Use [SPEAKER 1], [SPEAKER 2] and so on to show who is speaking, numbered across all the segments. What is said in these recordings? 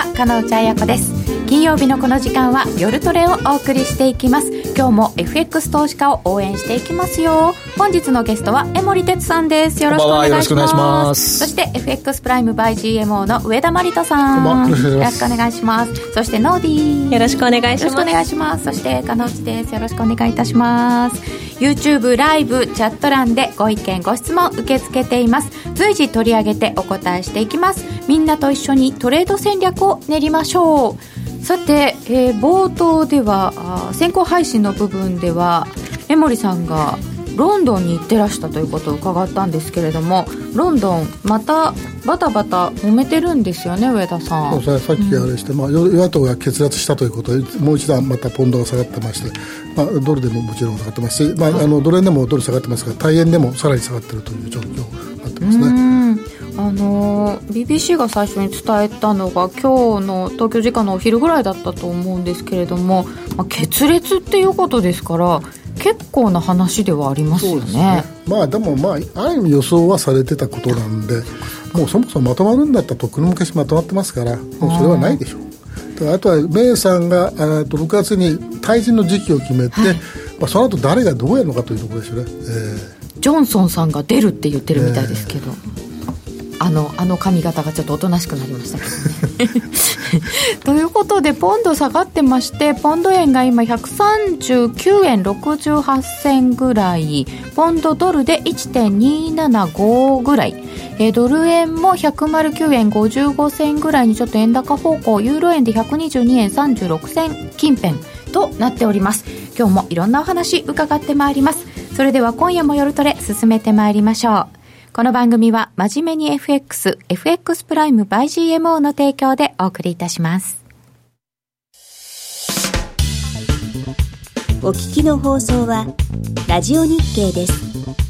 [SPEAKER 1] は金内彩子です。金曜日のこの時間は夜トレをお送りしていきます。今日も FX 投資家を応援していきますよ。本日のゲストは江森哲さんです。よろしくお願いします。そして FX プライム by GMO の上田真理人さん。よろしくお願いします。そしてノーディ
[SPEAKER 2] ー。よろしくお願いします。よろしく
[SPEAKER 1] お願いします。そして金内です。よろしくお願いいたします。YouTube ライブチャット欄でご意見ご質問受け付けています。随時取り上げてお答えしていきます。みんなと一緒にトレード戦略を練りましょうさて、えー、冒頭では先行配信の部分では江森さんがロンドンに行ってらしたということを伺ったんですけれどもロンドンまたバタバタ揉めてるんですよね上田さ
[SPEAKER 3] ん。そうさっきあれして、うん、まあ、与野党が決裂したということでもう一段またポンドが下がってまして、まあ、ドルでももちろん下がってますし、まあ、あのドル円でもドル下がってますが大円でもさらに下がってるという状況になってますね。
[SPEAKER 1] あの BBC が最初に伝えたのが今日の東京時間のお昼ぐらいだったと思うんですけれども、まあ、決裂っていうことですから結構な話ではありますよね、ね、
[SPEAKER 3] まあでもまあある意味予想はされてたことなんでもうそもそもまとまるんだったらとっくの昔まとまってますからもうそれはないでしょう。あとはメイさんがあと6月に退陣の時期を決めて、はい、まあ、その後誰がどうやるのかというところですよね、
[SPEAKER 1] えー、ジョンソンさんが出るって言ってるみたいですけど、えーあのあの髪型がちょっとおとなしくなりましたけどね。ということでポンド下がってましてポンド円が今139円68銭ぐらい。ポンドドルで1.275ぐらい。えドル円も109円55銭ぐらいにちょっと円高方向ユーロ円で122円36銭近辺となっております。今日もいろんなお話伺ってまいります。それでは今夜も夜トレ進めてまいりましょう。この番組は真面目に FX、FX プライム by GMO の提供でお送りいたします。
[SPEAKER 4] お聞きの放送は、ラジオ日経です。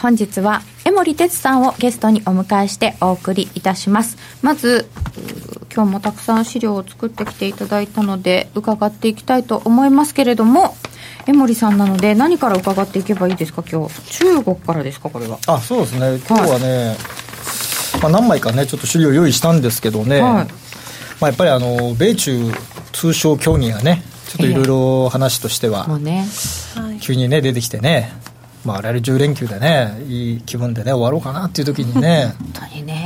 [SPEAKER 1] 本日は江森哲さんをゲストにお迎えしてお送りいたします。まず今日もたくさん資料を作ってきていただいたので伺っていきたいと思いますけれども江森さんなので何から伺っていけばいいですか？今日。中国からですかこれは。
[SPEAKER 5] あそうですね。今日はね、はい、まあ、何枚かねちょっと資料用意したんですけどね、はい、まあ、やっぱりあの米中通商協議がねちょっといろいろ話としては、ね、急にね出てきてねまあ、あれ10連休でね、いい気分でね、終わろうかなっていう時にね、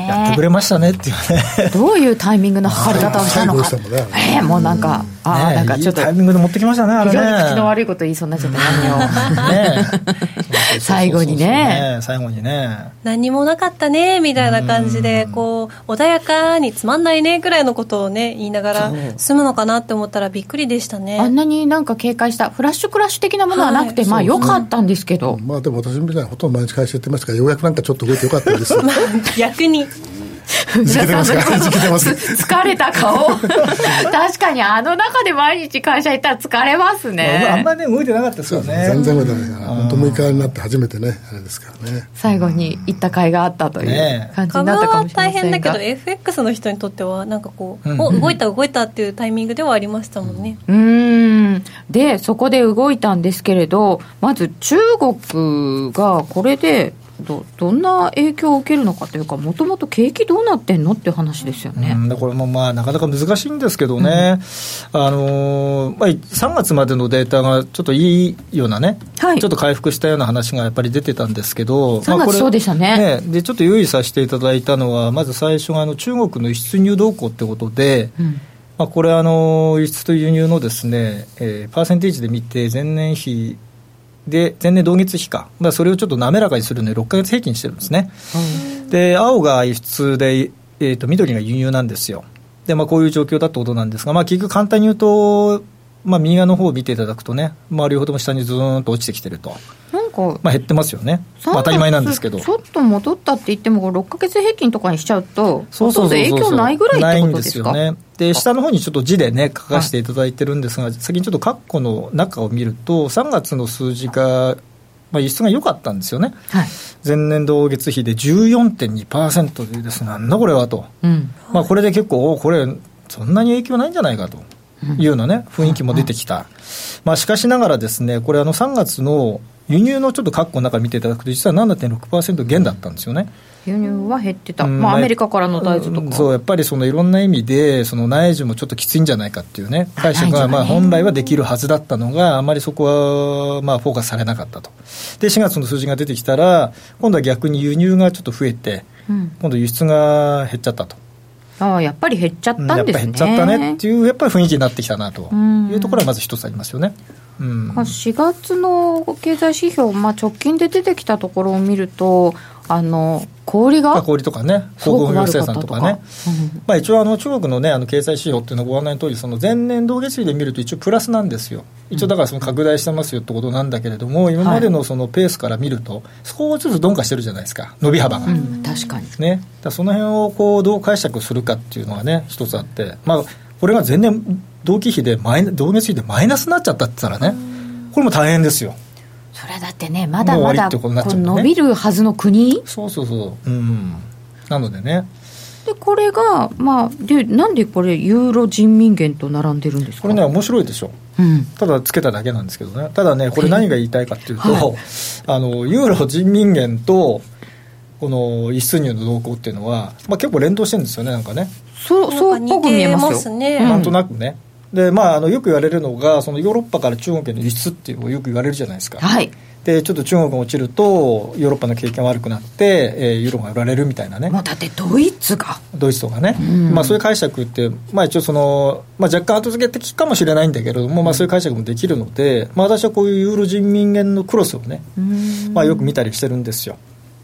[SPEAKER 5] ねやってくれましたねっていうね。
[SPEAKER 1] どういうタイミングの測り方をしたのか。えー、もうなんか、ああ、なんかちょっと。
[SPEAKER 5] タイミングで持ってきましたね、あれね。
[SPEAKER 1] 口の悪いこと言いそうになっちゃった、何を。ね 最後にね。
[SPEAKER 5] 最後にね。
[SPEAKER 2] 何もなかったね、みたいな感じで、こう、穏やかにつまんないね、くらいのことをね、言いながら済むのかなって思ったらびっくりでしたね。
[SPEAKER 1] あんなになんか警戒した、フラッシュクラッシュ的なものはなくて、まあ良かったんですけど。
[SPEAKER 3] まあでも私みたいにほとんど毎日会社やってますからようやくなんかちょっと動いてよかったです まあ
[SPEAKER 2] 逆に
[SPEAKER 1] 疲れた顔。確かにあの中で毎日会社行ったら疲れますね、
[SPEAKER 5] あ、んまりね動いてなかったですよね。
[SPEAKER 3] 全然動いてないから本当6日になって初めてねあれですからね。
[SPEAKER 1] 最後に行った甲斐があったという感じになったかもしれませんが、大変だ
[SPEAKER 2] けど FX の人にとってはなんかこう、うん、お動いた動いたっていうタイミングではありましたもんね。
[SPEAKER 1] うん。でそこで動いたんですけれどまず中国がこれでどどんな影響を受けるのかというか、もともと景気どうなってんのっていう話ですよね、
[SPEAKER 5] うん、これもまあなかなか難しいんですけどね、うん、あのまあ、3月までのデータがちょっといいようなね、はい、ちょっと回復したような話がやっぱり出てたんですけど、
[SPEAKER 1] 3月そうでしたね、
[SPEAKER 5] ね、でちょっと留意させていただいたのは、まず最初があの中国の輸出入動向ってことで、うん。まあ、これあの、輸出と輸入のですね、えー、パーセンテージで見て、前年比で、前年同月比か、だそれをちょっと滑らかにするので、6か月平均してるんですね。うん、で、青が輸出で、えーと、緑が輸入なんですよ。で、まあ、こういう状況だってことなんですが、まあ、結局簡単に言うと、まあ、右側の方を見ていただくとね、まあ、両方とも下にずーんと落ちてきてると。なんか、まあ、減ってますよね、まあ、当たり前なんですけど。
[SPEAKER 1] ちょっと戻ったって言っても、6か月平均とかにしちゃうと、そうそうそう影響ないぐらいないんですよね。
[SPEAKER 5] で、下の方にちょっと字でね、書かせていただいてるんですが、先にちょっと括弧の中を見ると、3月の数字が、まあ、輸出が良かったんですよね、はい、前年同月比で14.2%でですね、なんだこれはと、うん、まあ、これで結構、これ、そんなに影響ないんじゃないかと。いうなね、雰囲気も出てきた。まあ、しかしながらですね、これあの3月の輸入のちょっと括弧の中見ていただくと、実は7.6%減だったんですよね。
[SPEAKER 1] 輸入は減ってた、まあ、アメリカからの大豆とか、
[SPEAKER 5] そうやっぱりそのいろんな意味で、その内需もちょっときついんじゃないかっていうね、解釈がまあ本来はできるはずだったのが、あまりそこはまあフォーカスされなかったと、で4月の数字が出てきたら、今度は逆に輸入がちょっと増えて、今度輸出が減っちゃったと。
[SPEAKER 1] ああやっぱり減っちゃったんですね。やっぱ
[SPEAKER 5] 減っちゃったねっていう、やっぱり雰囲気になってきたなというところはまず一つありますよね。
[SPEAKER 1] うん、4月の経済指標、まあ、直近で出てきたところを見ると、あの小売が
[SPEAKER 5] 小売とかね、航空業生産とか。ね、うん、まあ、一応あの、中国の,、ね、あの経済指標っていうのはご案内の通り、そり、前年同月比で見ると、一応プラスなんですよ、一応だからその拡大してますよってことなんだけれども、今までのそのペースから見ると、少しずつ鈍化してるじゃないですか、伸び幅が。うん、
[SPEAKER 1] 確かに。
[SPEAKER 5] ね、だその辺をこをどう解釈するかっていうのがね、一つあって、まあ、これが前年同期比でマイ、同月比でマイナスになっちゃったって言ったらね、これも大変ですよ。
[SPEAKER 1] それだってねまだまだ、ね、伸びるはずの国？
[SPEAKER 5] そうそうそう。うん。なのでね。
[SPEAKER 1] でこれが、まあ、でなんでこれユーロ人民元と並んでるんですか？
[SPEAKER 5] これね面白いでしょ、うん、ただつけただけなんですけどね。ただねこれ何が言いたいかっていうと、はい、あのユーロ人民元とこの輸出入の動向っていうのは、まあ、結構連動してるんですよねなんかね。
[SPEAKER 1] そうそうっぽく見えます
[SPEAKER 2] ね、
[SPEAKER 5] なんとなくね、でまあ、あのよく言われるのがそのヨーロッパから中国への輸出っていうのをよく言われるじゃないですか、
[SPEAKER 1] はい、
[SPEAKER 5] でちょっと中国が落ちるとヨーロッパの景気が悪くなって、えー、ユーロが売られるみたいなね。
[SPEAKER 1] もうだってドイツが。
[SPEAKER 5] ドイツとかね、まあ、そういう解釈って、まあ、一応その、まあ、若干後付け的かもしれないんだけれども、まあ、そういう解釈もできるので、まあ、私はこういうユーロ人民元のクロスをね、まあ、よく見たりしてるんですよ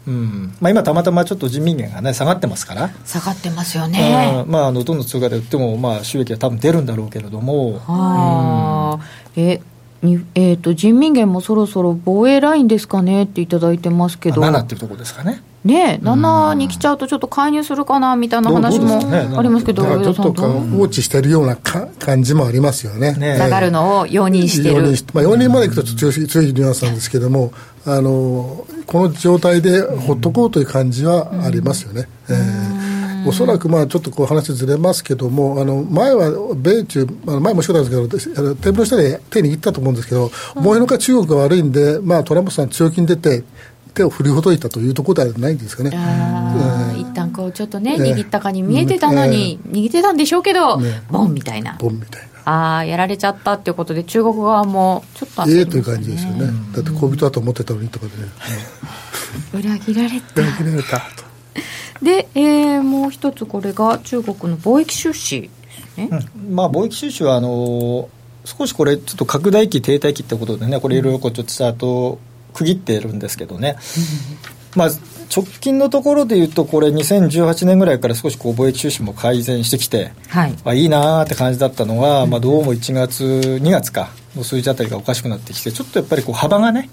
[SPEAKER 5] うん。まあ、今、たまたまちょっと人民元が、ね、下がってますから。
[SPEAKER 1] 下がってますよね、
[SPEAKER 5] まあ、あのどの通貨で売っても、まあ、収益は多分出るんだろうけれども。
[SPEAKER 1] はうん、ええーと、人民元もそろそろ防衛ラインですかねっていただいてますけど、
[SPEAKER 5] 7っていうところですかね。
[SPEAKER 1] ね7に来ちゃうと、ちょっと介入するかなみたいな話もありますけど、
[SPEAKER 3] ちょっと放置してるような感じもありますよね。
[SPEAKER 1] ね下がるのを容認してる。
[SPEAKER 3] まあ、容認までいくと強い強いニュアンスなんですけども、あのこの状態でほっとこうという感じはありますよね。うん、えーおそらくまあちょっとこう話ずれますけども、あの前は米中、前もそうなんですけど、テーブルの下で手に握ったと思うんですけど、思いのか中国が悪いんで、まあ、トランプさん、強気に出て、手を振りほどいたというところではないんですかね。
[SPEAKER 1] あ一旦こうちょっとね、握ったかに見えてたのに、握ってたんでしょうけど、ボンみたいな。
[SPEAKER 3] ボンみたいな。
[SPEAKER 1] ああ、やられちゃったっていうことで、中国側もちょっと
[SPEAKER 3] ええという感じですよね。だって恋人だと思ってたのにとかで、ね、
[SPEAKER 1] 裏切られた。
[SPEAKER 3] 裏切られたと。
[SPEAKER 1] で、えー、もう一つこれが中国の貿易収支ですね、
[SPEAKER 5] うん、まあ、貿易収支はあの少しこれちょっと拡大期停滞期ってことでねこれいろいろこうちょっとチャート区切ってるんですけどね、まあ、直近のところでいうとこれ2018年ぐらいから少しこう貿易収支も改善してきて、はい、あいいなーって感じだったのが、まあ、どうも1月2月かの数字あたりがおかしくなってきてちょっとやっぱりこう幅がね、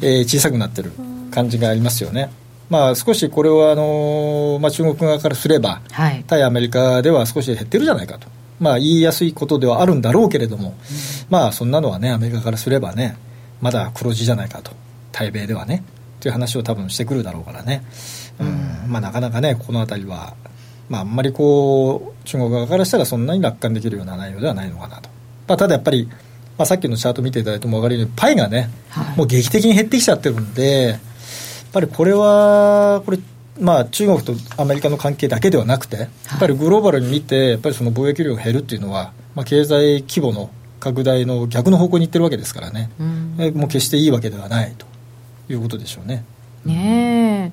[SPEAKER 5] えー、小さくなってる感じがありますよね。まあ、少しこれはあの、まあ、中国側からすれば、はい、対アメリカでは少し減ってるじゃないかと、まあ、言いやすいことではあるんだろうけれども、うん、まあ、そんなのはね、アメリカからすればね、まだ黒字じゃないかと、対米ではね、という話を多分してくるだろうからね、うん、まあ、なかなかね、この辺りは、まあ、あんまりこう、中国側からしたらそんなに楽観できるような内容ではないのかなと。まあ、ただやっぱり、まあ、さっきのチャート見ていただいても分かるように、パイがね、はい、もう劇的に減ってきちゃってるんで、ぱりこれは、これ、まあ、中国とアメリカの関係だけではなくて、やっぱりグローバルに見て、やっぱりその貿易量が減るっていうのは、まあ、経済規模の拡大の逆の方向にいってるわけですからね、うん、もう決していいわけではないということでしょうね。
[SPEAKER 1] ね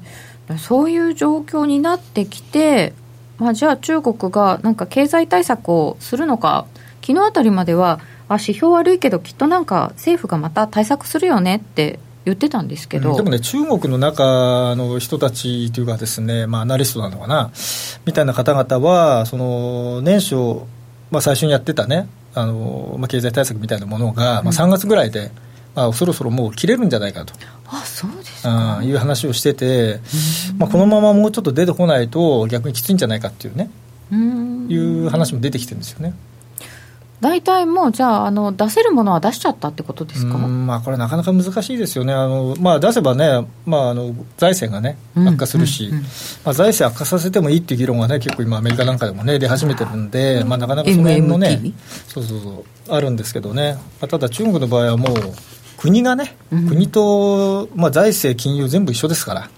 [SPEAKER 1] え、そういう状況になってきて、まあ、じゃあ中国がなんか経済対策をするのか、昨日あたりまでは、あ指標悪いけど、きっとなんか政府がまた対策するよねって言ってたんですけど、うん、
[SPEAKER 5] でもね、中国の中の人たちというかですね、まあ、アナリストなのかな、みたいな方々は、その年初、まあ、最初にやってたね、あのまあ、経済対策みたいなものが、まあ、3月ぐらいで、まあ、そろそろもう切れるんじゃないかと。
[SPEAKER 1] あそうですか、
[SPEAKER 5] うん、いう話をしてて、まあ、このままもうちょっと出てこないと逆にきついんじゃないかっていうね。いう話も出てきてるんですよね。
[SPEAKER 1] 大体もう、じゃああの、出せるものは出しちゃったってことですか、
[SPEAKER 5] まあ、これ、なかなか難しいですよね、あのまあ、出せばね、まあ、あの財政がね、悪化するし、まあ、財政悪化させてもいいっていう議論がね、結構今、アメリカなんかでもね、出始めてるんで、まあ、なかなかその辺のね、そうそうそう、あるんですけどね、まあ、ただ、中国の場合はもう、国がね、国と、まあ、財政、金融全部一緒ですから。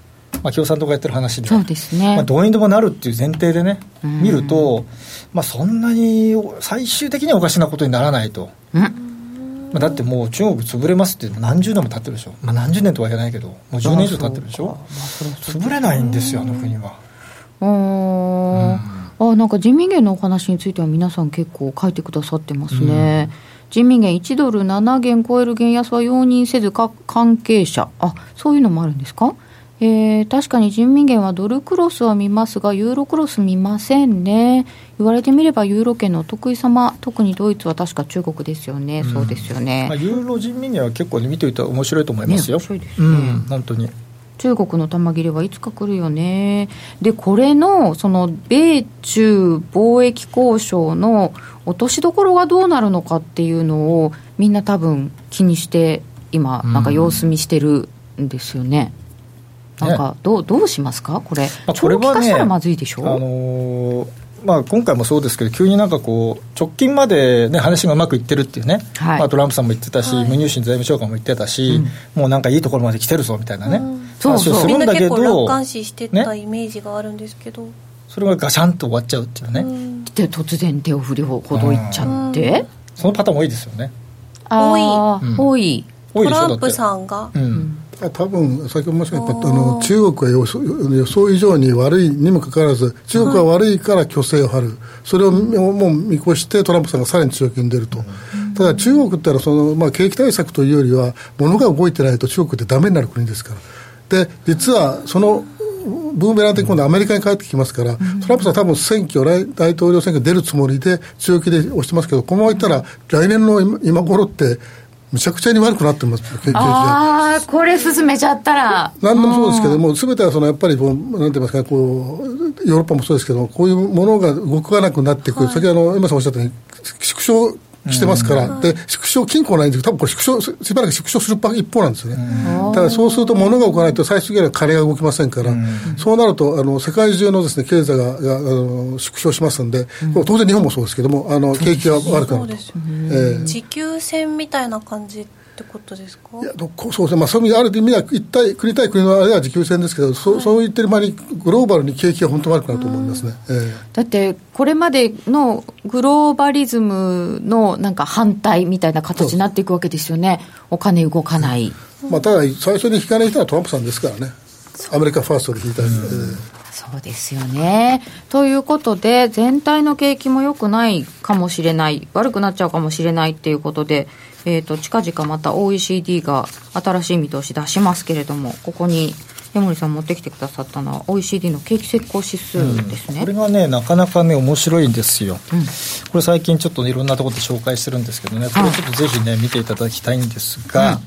[SPEAKER 5] まあ、共産党がやってる話で
[SPEAKER 1] そうですね、
[SPEAKER 5] まあ、どうにでもなるっていう前提でね、見ると、まあ、そんなに最終的にはおかしなことにならないと。まあ、だってもう中国潰れますって何十年も経ってるでしょ、まあ、何十年とは言えないけどもう10年以上経ってるでしょ、潰れないんですよあの国は。
[SPEAKER 1] あ、うん、あなんか人民元のお話については皆さん結構書いてくださってますね、うん人民元1ドル7元超える元安は容認せずか関係者。あそういうのもあるんですか？えー、確かに人民元はドルクロスは見ますが、ユーロクロス見ませんね。言われてみれば、ユーロ圏のお得意様、特にドイツは確か中国ですよね、うん、そうですよね、
[SPEAKER 5] まあ、ユーロ人民元は結構、ね、見ておいたら面白いと思いますよ。
[SPEAKER 1] ね、面白いですね、うん、
[SPEAKER 5] 本当に
[SPEAKER 1] 中国の玉切れはいつか来るよね。で、これの、その、米中貿易交渉の落としどころがどうなるのかっていうのを、みんな多分気にして、今、なんか様子見してるんですよね。うんなんかどう、どうしますか、これ、まあ、これは、ね、長期化したらまずいでしょ、あの
[SPEAKER 5] ーまあ、今回もそうですけど、急になんかこう、直近まで、ね、話がうまくいってるっていうね、はい、まあ、トランプさんも言ってたし、はい、ムニューシン財務長官も言ってたし、うん、もうなんかいいところまで来てるぞみたいなね、うん、
[SPEAKER 2] 話をするんだけど、みんな結構楽観視してたイメージがあるんですけど、ね、
[SPEAKER 5] それがガシャンと終わっちゃうっていうね。
[SPEAKER 1] で、突然手を振りほどいっちゃって、
[SPEAKER 5] そのパターン多いですよね。
[SPEAKER 2] 多い、
[SPEAKER 1] 多い。
[SPEAKER 2] トランプさんが。
[SPEAKER 3] うん。多分先ほど申し上げたあの中国は予想予想以上に悪いにもかかわらず中国は悪いから虚勢を張る、それをもう見越してトランプさんがさらに強気に出ると、ただ中国ってのはその、まあ、景気対策というよりは物が動いてないと中国ってダメになる国ですからで実はそのブーメラン的に今度アメリカに帰ってきますから、トランプさん多分選挙、大統領選挙出るつもりで強気で押してますけど、このままいったら来年の今頃って、むちゃくちゃに悪くなってます、
[SPEAKER 1] ああ、これ進めちゃったら。
[SPEAKER 3] 何でもそうですけども、すべてはそのやっぱりこう、なんて言いますか、こう、ヨーロッパもそうですけどこういうものが動かなくなっていく、はい、先ほど、今さんおっしゃったように、縮小してますから、で縮小均衡ないんですけど、多分これ縮小、しばらく縮小する一方なんですよね。ただそうすると、物が動かないと、最終的には金が動きませんから、そうなると、あの世界中のです、ね、経済ががあの縮小しますんで、当然日本もそうですけども、あの景気が悪くなると。
[SPEAKER 2] えー、持久戦みたいな感じってことですか？いや
[SPEAKER 3] そうですね、まあ、そういう意味で、ある意味では一体、国対国のあれは持久戦ですけど、そ,、うそう言ってる間に、グローバルに景気が本当悪くなると思いますね、えー、
[SPEAKER 1] だって、これまでのグローバリズムのなんか反対みたいな形になっていくわけですよね、お金動かない。
[SPEAKER 3] まあ、ただ、最初に引かない人はトランプさんですからね、アメリカファーストで引いたり、うん、えー
[SPEAKER 1] そうですよね。ということで、全体の景気も良くないかもしれない、悪くなっちゃうかもしれないっていうことで、えーと、近々また OECD が新しい見通し出しますけれども、ここに江森さん持ってきてくださったのは OECD の景気先行指数ですね、うん、
[SPEAKER 5] これがねなかなかね面白いんですよ、うん、これ最近ちょっといろんなところで紹介してるんですけどねこれちょっとぜひね見ていただきたいんですが、うん、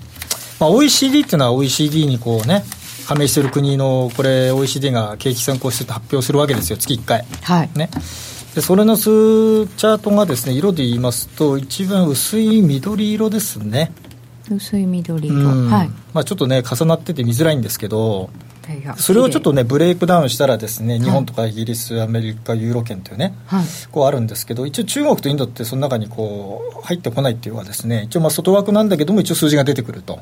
[SPEAKER 5] まあ、OECD っていうのは OECD にこうね加盟している国のこれ OECD が景気先行指数と発表するわけですよ月1回、
[SPEAKER 1] はい。
[SPEAKER 5] ね、でそれの数チャートがですね色で言いますと一番薄い緑色ですね。
[SPEAKER 1] 薄い緑色、はい。
[SPEAKER 5] まあ、ちょっとね重なってて見づらいんですけどそれをちょっとねブレイクダウンしたらですね日本とかイギリス、アメリカユーロ圏というね、はい、こうあるんですけど一応中国とインドってその中にこう入ってこないっていうのはですね一応まあ外枠なんだけども一応数字が出てくると。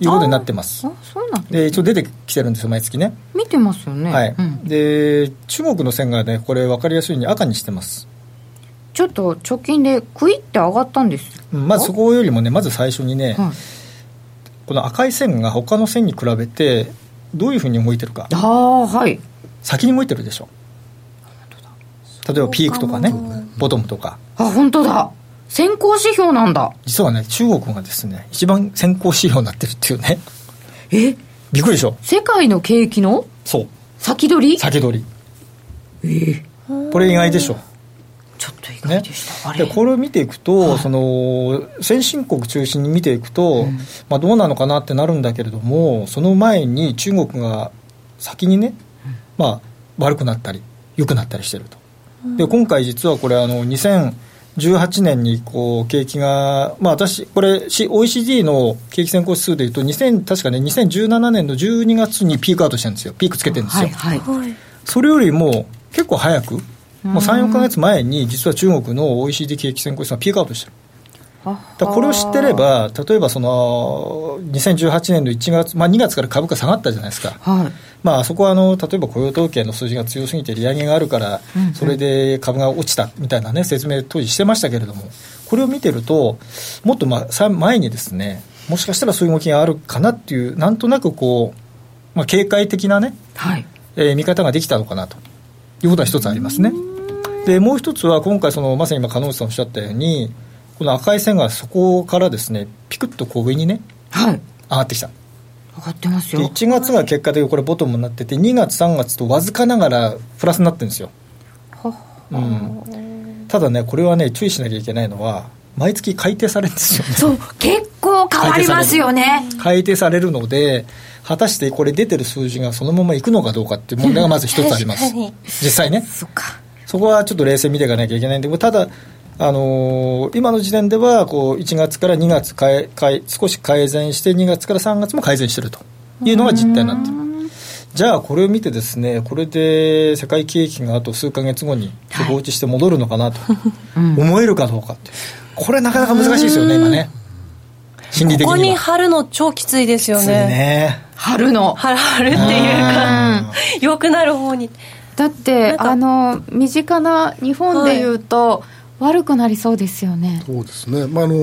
[SPEAKER 5] いうことになってます。あ
[SPEAKER 1] そうなん
[SPEAKER 5] で一応出てきてるんですよ、毎月ね。
[SPEAKER 1] 見てますよね。
[SPEAKER 5] はい。うん、で、中国の線がね、これ分かりやすいように赤にしてます。
[SPEAKER 1] ちょっと貯金でクイって上がったんです
[SPEAKER 5] まずそこよりもね、まず最初にね、はい、この赤い線が他の線に比べて、どういうふうに動いてるか。
[SPEAKER 1] ああ、はい。
[SPEAKER 5] 先に動いてるでしょ。例えばピークとかねボトムとか
[SPEAKER 1] あ本当だ先行指標なんだ。
[SPEAKER 5] 実はね中国がですね一番先行指標になってるっていうね。
[SPEAKER 1] え？
[SPEAKER 5] びっくりでしょ？
[SPEAKER 1] 世界の景気の？
[SPEAKER 5] そう。
[SPEAKER 1] 先取り？
[SPEAKER 5] 先取り。
[SPEAKER 1] え
[SPEAKER 5] え。これ意外でしょ？
[SPEAKER 1] ちょっと意外でした、
[SPEAKER 5] ね、でこれを見ていくと、はい、その先進国中心に見ていくと、うん、まあ、どうなのかなってなるんだけれどもその前に中国が先にね、まあ、悪くなったり良くなったりしてると、うん、で今回実はこれあの2018年にこう景気が、まあ、私これ OECD の景気先行指数でいうと2000確かね2017年の12月にピークアウトしてるんですよ。ピークつけてるんですよ、はいはい、それよりも結構早くもう3、4か月前に、実は中国の OECD 景気先行指数がピークアウトしてる。だこれを知ってれば、例えばその2018年の1月、まあ、2月から株価下がったじゃないですか、はい。まあそこはあの例えば雇用統計の数字が強すぎて利上げがあるから、それで株が落ちたみたいな、ね、説明、当時してましたけれども、これを見てると、もっとまあ前にですね、もしかしたらそういう動きがあるかなっていう、なんとなくこう、まあ、警戒的なね、はい。えー、見方ができたのかなと。いうことは一つありますね。でもう一つは今回そのまさに今金内さんおっしゃったようにこの赤い線がそこからですねピクッとこう上にね、はい、上がってきた。
[SPEAKER 1] 上がってますよ。
[SPEAKER 5] 1月が結果的にこれボトムになってて2月3月とわずかながらプラスになってるんですよ、うん、ただねこれはね注意しなきゃいけないのは毎月改定されるんですよね。
[SPEAKER 1] そう結構変わりますよね。
[SPEAKER 5] 改定される。ので果たしてこれ出てる数字がそのままいくのかどうかっていう問題がまず一つあります。実際ね。そっか。そこはちょっと冷静に見ていかなきゃいけないんで、ただ、あのー、今の時点ではこう1月から2月かえかえ、少し改善して、2月から3月も改善していると。いうのが実態になっている。じゃあ、これを見てですね、これで世界景気があと数か月後に底落ちして戻るのかなと。思えるかどうかって、これなかなか難しいですよね、今ね。
[SPEAKER 2] 心理的にここに貼るの超きついですよね。
[SPEAKER 5] ね。
[SPEAKER 1] 貼るの。
[SPEAKER 2] 貼るっていうか、良くなる方に。
[SPEAKER 1] だってあの身近な日本でいうと、はい悪くなりそうですよね。
[SPEAKER 3] そうですね。まああの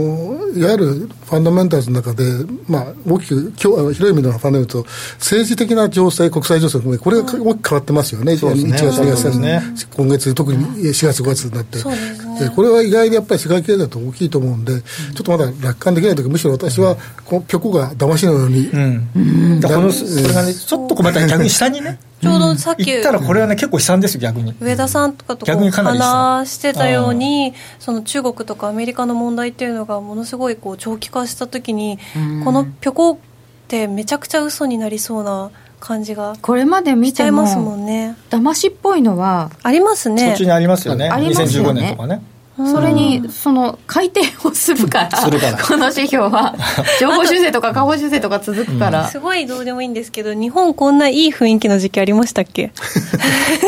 [SPEAKER 3] いわゆるファンダメンタルズの中で、まあ大きく広い意味でのファンダメンタルと政治的な情勢、国際情勢これが大きく変わってますよね。そうですね。1月2月、ね、今月特に4月5月になって、で、ね、これは意外にやっぱり世界経済と大きいと思うんで、うん、ちょっとまだ楽観できないというかむしろ私はこの曲が騙しのように、うん、
[SPEAKER 5] うん、だこのそれがねちょっとまた逆に下にね。
[SPEAKER 2] ちょうどさっき
[SPEAKER 5] 言ったらこれはね結構悲惨ですよ逆に。
[SPEAKER 2] 上田さんとかと話してたようにその中国とかアメリカの問題っていうのがものすごいこう長期化した時にこのピョコってめちゃくちゃ嘘になりそうな感じが
[SPEAKER 1] これまで見てますもんね。騙しっぽいのは
[SPEAKER 2] ありますね。
[SPEAKER 5] そっちにありますよね。ありますよね。2015年とかね
[SPEAKER 1] それに、その改定をするから、この指標は、情報修正とか下方修正とか続くから、
[SPEAKER 2] すごいどうでもいいんですけど、日本、こんないい雰囲気の時期ありましたっけ？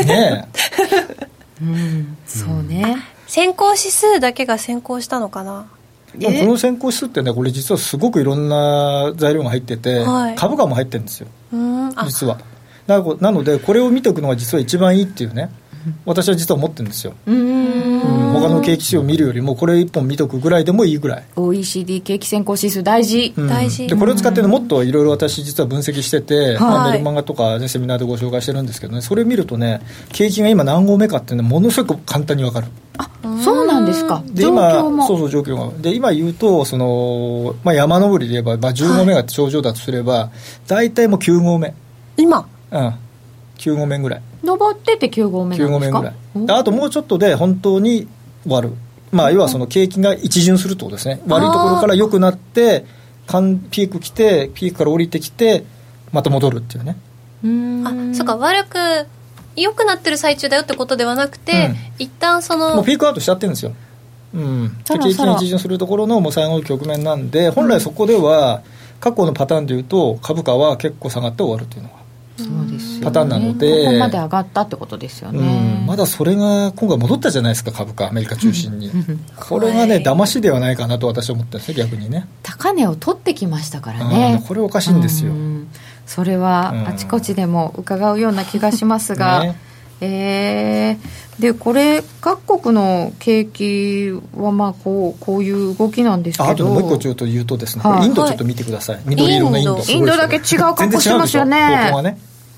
[SPEAKER 5] ね
[SPEAKER 1] え、うん、そうね。
[SPEAKER 2] 先行指数だけが先行したのかな？
[SPEAKER 5] この先行指数ってね、これ実はすごくいろんな材料が入ってて、はい、株価も入ってるんですよ、実は。なので、これを見ておくのが実は一番いいっていうね。私は実は思ってるんですよ。うん。他の景気指標を見るよりもこれ一本見とくぐらいでもいいぐらい。
[SPEAKER 1] OECD 景気先行指数大事、
[SPEAKER 2] うん、大事。
[SPEAKER 5] でこれを使ってもっといろいろ私実は分析してて、はい、メルマガとか、ね、セミナーでご紹介してるんですけどねそれ見るとね景気が今何合目かっていうのはものすごく簡単に分かる。
[SPEAKER 1] あそうなんですか。
[SPEAKER 5] で今そうそう状況が。で今言うとその、まあ、山登りで言えば、まあ、10合目が頂上だとすれば、はい、大体もう9合目。
[SPEAKER 2] 今。
[SPEAKER 5] うん9合目ぐらい。
[SPEAKER 1] 登ってて9合目なんですか？9合目
[SPEAKER 5] ぐらい。あともうちょっとで本当に終わるまあ要はその景気が一巡するってことですね悪いところから良くなってピーク来てピークから降りてきてまた戻るっていうね。
[SPEAKER 2] あそうか悪く良くなってる最中だよってことではなくて、うん、一旦その
[SPEAKER 5] もうピークアウトしちゃってるんですよ。うん、景気が一巡するところのもう最後の局面なんで本来そこでは過去のパターンでいうと株価は結構下がって終わるというのが
[SPEAKER 1] そうです
[SPEAKER 5] パターンなので、
[SPEAKER 1] ここまで上がったってことですよね、
[SPEAKER 5] うん、まだそれが今回戻ったじゃないですか株価アメリカ中心に。これがね騙しではないかなと私は思ったんですね逆にね。
[SPEAKER 1] 高値を取ってきましたからね、
[SPEAKER 5] これおかしいんですよ、
[SPEAKER 1] それはあちこちでも伺うような気がしますが、ねえー、でこれ各国の景気はまあこうこういう動きなんですけど。
[SPEAKER 5] あともう一個ちょっと言うとですね、はい、インドちょっと見てください、緑色のインド。
[SPEAKER 1] インド。だけ違う格好してますよね。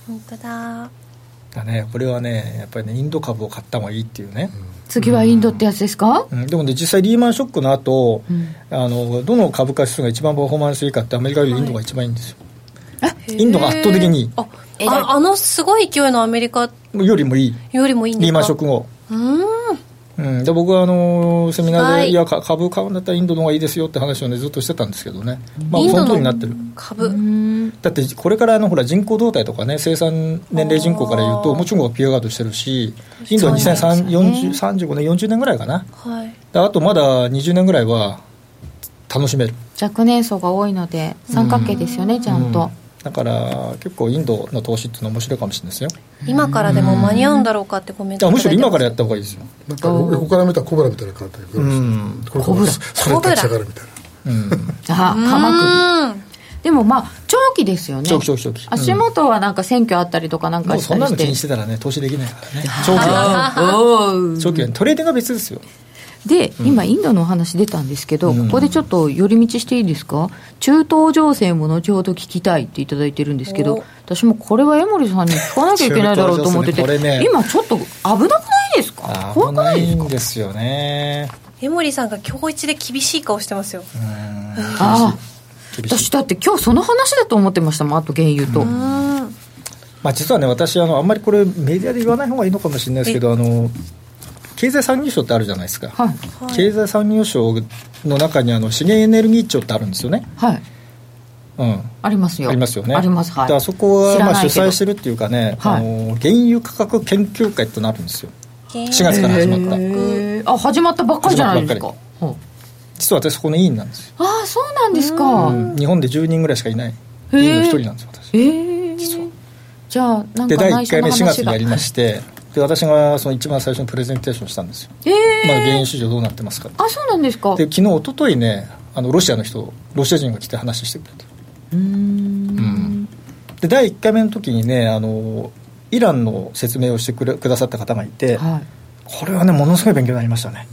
[SPEAKER 2] 本当だ。
[SPEAKER 5] だね、これはね、やっぱりね、インド株を買った方がいいっていうね、うん、
[SPEAKER 1] 次はインドってやつですか、
[SPEAKER 5] うん、でもね、実際、リーマンショックの後、うん、あのどの株価指数が一番パフォーマンスいいかって、アメリカよりインドが一番いいんですよ。はい、インドが圧倒的に。いい。
[SPEAKER 2] ああのすごい勢いのアメリカ
[SPEAKER 5] よりもいい。
[SPEAKER 2] よりもいい
[SPEAKER 5] リーマンショック後。うん。うん、で僕はあのセミナーで、い、や株買うんだったらインドの方がいいですよって話を、ね、ずっとしてたんですけどね、まあ、その通りになってる。
[SPEAKER 2] 株。
[SPEAKER 5] だってこれからのほら人口動態とかね生産年齢人口から言うともちろんピアガードしてるしインドは2035年40年ぐらいかな、はい、あとまだ20年ぐらいは楽しめる。
[SPEAKER 1] 若年層が多いので三角形ですよね、ちゃんと。
[SPEAKER 5] だから結構インドの投資っていうのは面白いかもしれないですよ。
[SPEAKER 2] 今からでも間に合うんだろうかってコメント
[SPEAKER 5] むしろ今からやった方がいいですよ。
[SPEAKER 3] なんか横から見たらコブラみたいな感じでうん。コブラそれ立ち上がるみたいな、うん、
[SPEAKER 1] あ鎌首でもまあ長期ですよね。
[SPEAKER 5] 長期長期長期。
[SPEAKER 1] 足元はなんか選挙あったりとかなんか
[SPEAKER 5] してそんなの気にしてたらね投資できないからね。長期は長期はトレーディングは別ですよ
[SPEAKER 1] で、うん、今、インドのお話出たんですけど、うん、ここでちょっと寄り道していいですか、中東情勢も後ほど聞きたいっていただいてるんですけど、私もこれは江守さんに聞かなきゃいけないだろうと思ってて、ね、今、ちょっと危なくないですか、
[SPEAKER 5] 怖くないですか？んですよね。
[SPEAKER 2] 江森さんが今日一で厳しい顔してますよ。
[SPEAKER 1] ああ。私だって今日その話だと思ってましたもんあと原油と。
[SPEAKER 5] まあ、実はね、私あの、あんまりこれ、メディアで言わない方がいいのかもしれないですけど、あの経済産業省ってあるじゃないですか、はい、経済産業省の中にあの資源エネルギー庁ってあるんですよね。
[SPEAKER 1] はい。
[SPEAKER 5] うん、
[SPEAKER 1] ありますよ。
[SPEAKER 5] ありますよね。
[SPEAKER 1] あります、
[SPEAKER 5] はい、そこはまあ主催してるっていうかね、はい、あの原油価格研究会ってなるんですよ。4月から始まった。
[SPEAKER 1] あ始まったばっかりじゃないですか。
[SPEAKER 5] 実は私そこの委員なんですよ。
[SPEAKER 1] ああそうなんですか、う
[SPEAKER 5] ん、日本で10人ぐらいしかいない。委員の一人なんですよ私。
[SPEAKER 1] ええ実は。じゃあなんか
[SPEAKER 5] で第1回目4月にやりましてで私がその一番最初にプレゼンテーションしたんですよ、えー、まあ、原油市場どうなってますか。
[SPEAKER 1] あそうなんですか。
[SPEAKER 5] で昨日一昨日ねあのロシアの人ロシア人が来て話してくれたうん。うん。で第1回目の時にねあのイランの説明をしてくれくださった方がいて、はい、これはねものすごい勉強になりましたね。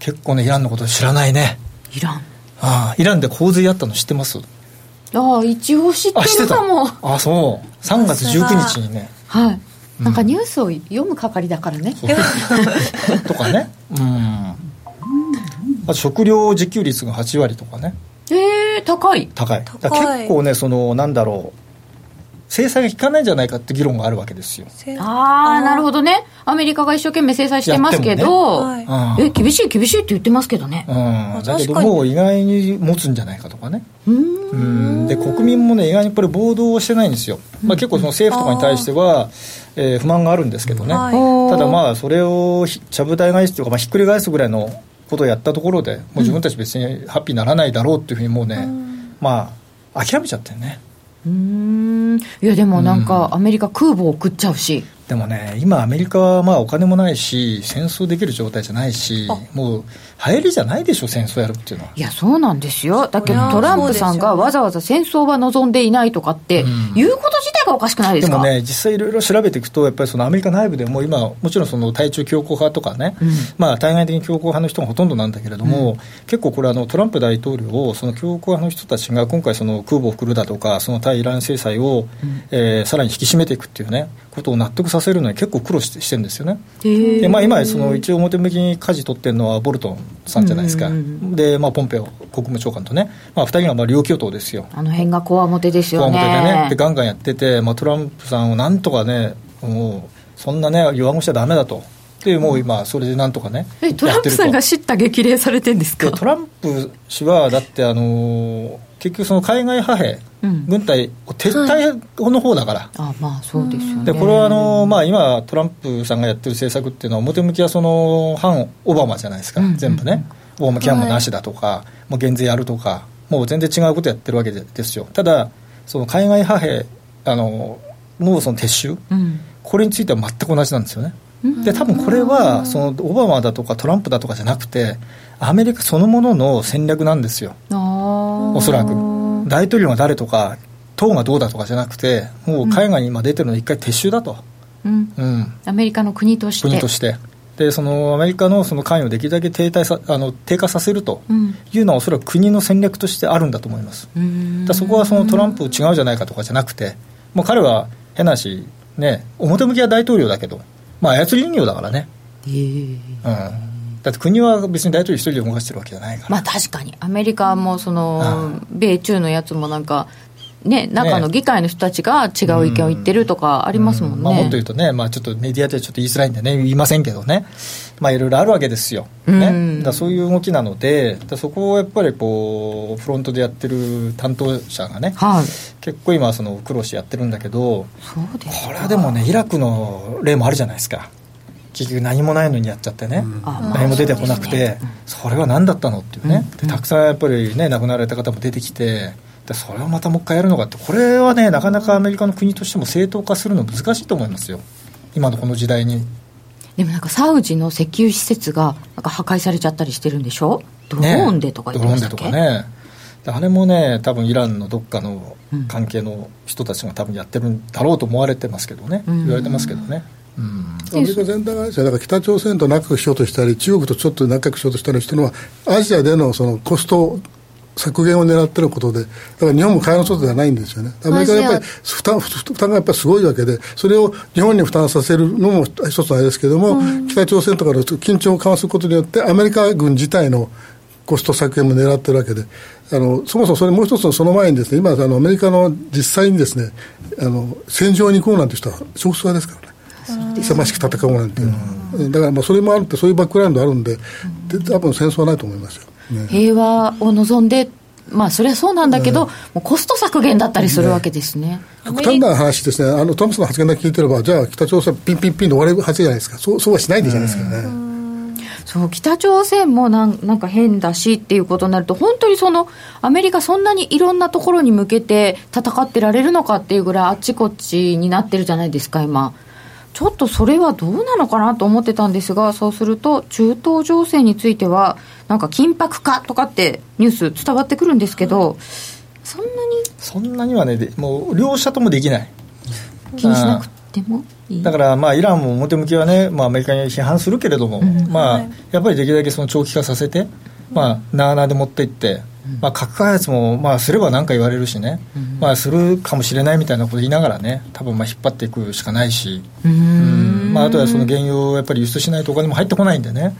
[SPEAKER 5] 結構ねイランのこと知らないね。
[SPEAKER 1] イラン。
[SPEAKER 5] ああイランで洪水あったの知ってます？
[SPEAKER 1] ああ一応知ってるかも。
[SPEAKER 5] ああそう。3月19日にね。
[SPEAKER 1] はいなんかニュースを読む係だからね、
[SPEAKER 5] とかね。うん。あと食料自給率が8割とかね。
[SPEAKER 1] ええー、高い。
[SPEAKER 5] 高い。結構ねそのなんだろう制裁が効かないんじゃないかって議論があるわけですよ。
[SPEAKER 1] ああなるほどね。アメリカが一生懸命制裁してますけど、ねはい、え厳しい厳しいって言ってますけどね、
[SPEAKER 5] うん、だけどもう意外に持つんじゃないかとかね。うん。で国民もね意外にこれ暴動をしてないんですよ、まあ、結構その政府とかに対しては、えー、不満があるんですけどね、はい、ただまあそれをちゃぶ台返しというか、まあ、ひっくり返すぐらいのことをやったところでもう自分たち別にハッピーにならないだろうっていうふうにもうね、まあ諦めちゃってね。
[SPEAKER 1] うん。いやでもなんかアメリカ空母を送っちゃうし、
[SPEAKER 5] でもね、今、アメリカはまあお金もないし、戦争できる状態じゃないし、もう、流行りじゃないでしょ、戦争やるっていうのは。
[SPEAKER 1] いや、そうなんですよ、だけどトランプさんがわざわざ戦争は望んでいないとかって、いうこと自体がおかしくないですか？
[SPEAKER 5] でもね、実際いろいろ調べていくと、やっぱりそのアメリカ内部でも今、もちろんその対中強硬派とかね、うん、まあ、対外的に強硬派の人がほとんどなんだけれども、うん、結構これあの、トランプ大統領を、その強硬派の人たちが今回、その空母を送るだとか、その対イラン制裁を、うん、えー、さらに引き締めていくっていうね、ことを納得させるのに結構苦労してしてるんですよね。でまあ、今その一応表向きに舵取ってるのはボルトンさんじゃないですか、で、まあ、ポンペオ国務長官とね、まあ、2人がまあ両巨頭ですよ。
[SPEAKER 1] あの辺がこわもてですよね。
[SPEAKER 5] こわもてでねでガンガンやってて、まあ、トランプさんをなんとかねもうそんなね弱腰しちゃだめだと。でもう今、それでなんとかね、
[SPEAKER 1] えトランプさんが叱咤激励されてるんですか？
[SPEAKER 5] トランプ氏は、だって、あの結局、その海外派兵、うん、軍隊を撤退の方だから、はい、
[SPEAKER 1] あまあそうですよね。
[SPEAKER 5] でこれはあの、まあ、今、トランプさんがやってる政策っていうのは、表向きはその反オバマじゃないですか、うん、全部ね、オバマキャンもなしだとか、はい、もう減税やるとか、もう全然違うことやってるわけですよ、ただ、その海外派兵あののその撤収、うん、これについては全く同じなんですよね。で多分これはそのオバマだとかトランプだとかじゃなくてアメリカそのものの戦略なんですよ。おそらく。大統領が誰とか党がどうだとかじゃなくてもう海外に今出てるのは一回撤収だと、
[SPEAKER 1] うん、うん、アメリカの国として。
[SPEAKER 5] 国として。でそのアメリカのその関与をできるだけ停滞さあの低下させるというのはおそらく国の戦略としてあるんだと思います、だそこはそのトランプ違うじゃないかとかじゃなくてもう彼は変な話ね、表向きは大統領だけど、まあ、操り人形だからね。
[SPEAKER 1] えー、
[SPEAKER 5] うんだって国は別に大統領一人で動かしてるわけじゃないから。
[SPEAKER 1] まあ確かに。アメリカもその、米中のやつもなんか、ね、中の議会の人たちが違う意見を言ってるとかありますもんね。まあ、
[SPEAKER 5] もっと言うとね、まあ、ちょっとメディアではちょっと言いづらいんでね、言いませんけどね、まあ、いろいろあるわけですよ、ね、だそういう動きなので、そこをやっぱりこうフロントでやってる担当者がね、はい、結構今、その苦労してやってるんだけど、これはでもね、イラクの例もあるじゃないですか。結局何もないのにやっちゃってね、うん、何も出てこなくて、それは何だったのっていうね、うん、たくさんやっぱりね亡くなられた方も出てきてでそれをまたもう一回やるのかって。これはねなかなかアメリカの国としても正当化するの難しいと思いますよ。今のこの時代に。
[SPEAKER 1] でもなんかサウジの石油施設がなんか破壊されちゃったりしてるんでしょ？ドローンでとか言ってましたっけ、ね、ドローンでとかね。あれもね多分イランのどっかの関係の人たちが多分やってるんだろうと思われてますけどね、うん、言われてますけどね、
[SPEAKER 3] うん、アメリカ全体がだから北朝鮮と仲良くしようとしたり中国とちょっと仲良くしようとしたりしてるのはアジアでのそのコスト削減を狙ってることで、だから日本も買いの外ではないんですよね。アメリカはやっぱり負担負担がやっぱりすごいわけで、それを日本に負担させるのも一つのあれですけども、うん、北朝鮮とかの緊張を緩和することによって、アメリカ軍自体のコスト削減も狙ってるわけで、あのそもそもそれもう一つのその前にですね、今あのアメリカの実際にですね、あの戦場に行こうなんて人は少数派ですからね。勇ましく戦おうなんていうのは、だからまあそれもあるってそういうバックグラウンドあるんでで多分戦争はないと思いますよ。
[SPEAKER 1] ね、平和を望んでまあ、それはそうなんだけど、もうコスト削減だったりするわけですね。
[SPEAKER 3] 極端な話ですね、あのトランプさんの発言だけ聞いてれば、じゃあ、北朝鮮、ピンピンピンで終われるはずじゃないですか、そうそうはしないでじゃないですかね。
[SPEAKER 1] そう北朝鮮もなんなんか変だしっていうことになると、本当にそのアメリカ、そんなにいろんなところに向けて戦ってられるのかっていうぐらい、あっちこっちになってるじゃないですか、今。ちょっとそれはどうなのかなと思ってたんですが、そうすると、中東情勢については、なんか緊迫化とかってニュース伝わってくるんですけど、そんなに？
[SPEAKER 5] そんなにはね、もう両者ともできない。
[SPEAKER 1] 気にしなくても
[SPEAKER 5] だから、まあ、イランも表向きはね、まあ、アメリカに批判するけれども、うん、まあ、やっぱりできるだけその長期化させて、まあ、なあなあで持っていって、まあ、核開発も、まあ、すれば何か言われるしね、まあ、するかもしれないみたいなこと言いながらね、多分まあ引っ張っていくしかないし、うん。まあ、あとはその原油をやっぱり輸出しないとお金も入ってこないんでね、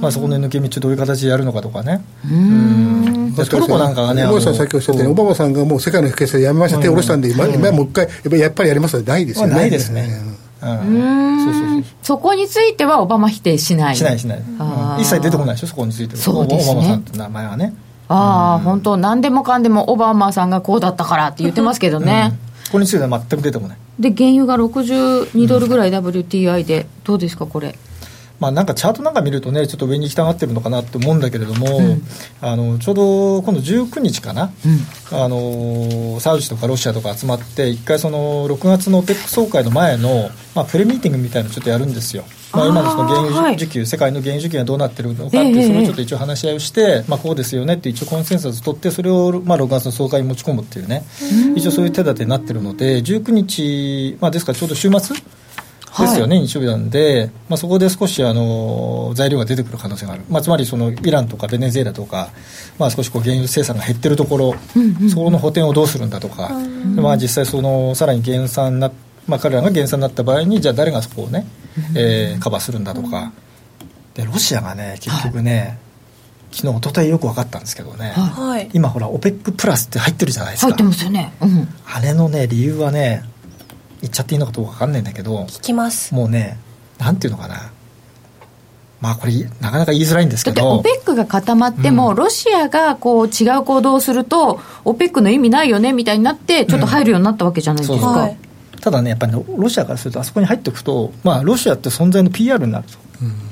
[SPEAKER 5] まあ、そこの抜け道どういう形でやるのかとかね。うん。トルコなんかがね、
[SPEAKER 3] 小さんさっきおっしゃったよう。に、オバマさんがもう世界の決済やめましたって下ろしたん。で、今、今もう一回、やっぱりやりますのないですよね。
[SPEAKER 1] ないですね。そこについてはオバマ否定しない。
[SPEAKER 5] しないしない、一切出てこないでしょそこについては。そうです、ね、オバマさんって名前はね
[SPEAKER 1] ああ、本当、何でもかんでもオバマさんがこうだったからって言ってますけどね。
[SPEAKER 5] ここについては全く出てこない。
[SPEAKER 1] で、原油が62ドルぐらい WTI で、どうですか、これ？
[SPEAKER 5] まあ、なんかチャートなんか見るとね、ちょっと上に行きたがってるのかなって思うんだけれども、うん、あのちょうど今度19日かな、うん、あのサウジとかロシアとか集まって、一回、その6月の OPEC 総会の前の、まあ、プレミーティングみたいなのちょっとやるんですよ。まあ、今のその原油需給、はい、世界の原油需給がどうなってるのかっていう、それをちょっと一応話し合いをして、まあ、こうですよねって一応コンセンサス取って、それをまあ6月の総会に持ち込むっていうね、一応そういう手立てになってるので、19日、まあ、ですからちょうど週末ですよね、はい、日曜日なんで、まあ、そこで少しあの材料が出てくる可能性がある、まあ、つまりそのイランとかベネズエラとか、まあ、少しこう原油生産が減ってるところ、うんうん、そこの補填をどうするんだとか、うん、まあ、実際その、さらに減産な、まあ、彼らが減産になった場合に、じゃあ誰がそこをね、えー、カバーするんだとか、でロシアがね、結局ね、はい。昨日一昨日よく分かったんですけどね、はい、今ほら OPEC プラスって入ってるじゃないですか。
[SPEAKER 1] 入ってますよね、うん、
[SPEAKER 5] あれのね理由はね言っちゃっていいのかどうか分かんないんだけど
[SPEAKER 2] 聞きます。
[SPEAKER 5] もうねなんていうのかな。まあこれなかなか言いづらいんですけど。
[SPEAKER 1] だって OPEC が固まっても、うん、ロシアがこう違う行動をすると OPEC の意味ないよねみたいになってちょっと入るようになったわけじゃないですか、うん
[SPEAKER 5] ただねやっぱり、ね、ロシアからするとあそこに入っておくと、まあ、ロシアって存在の PR になると、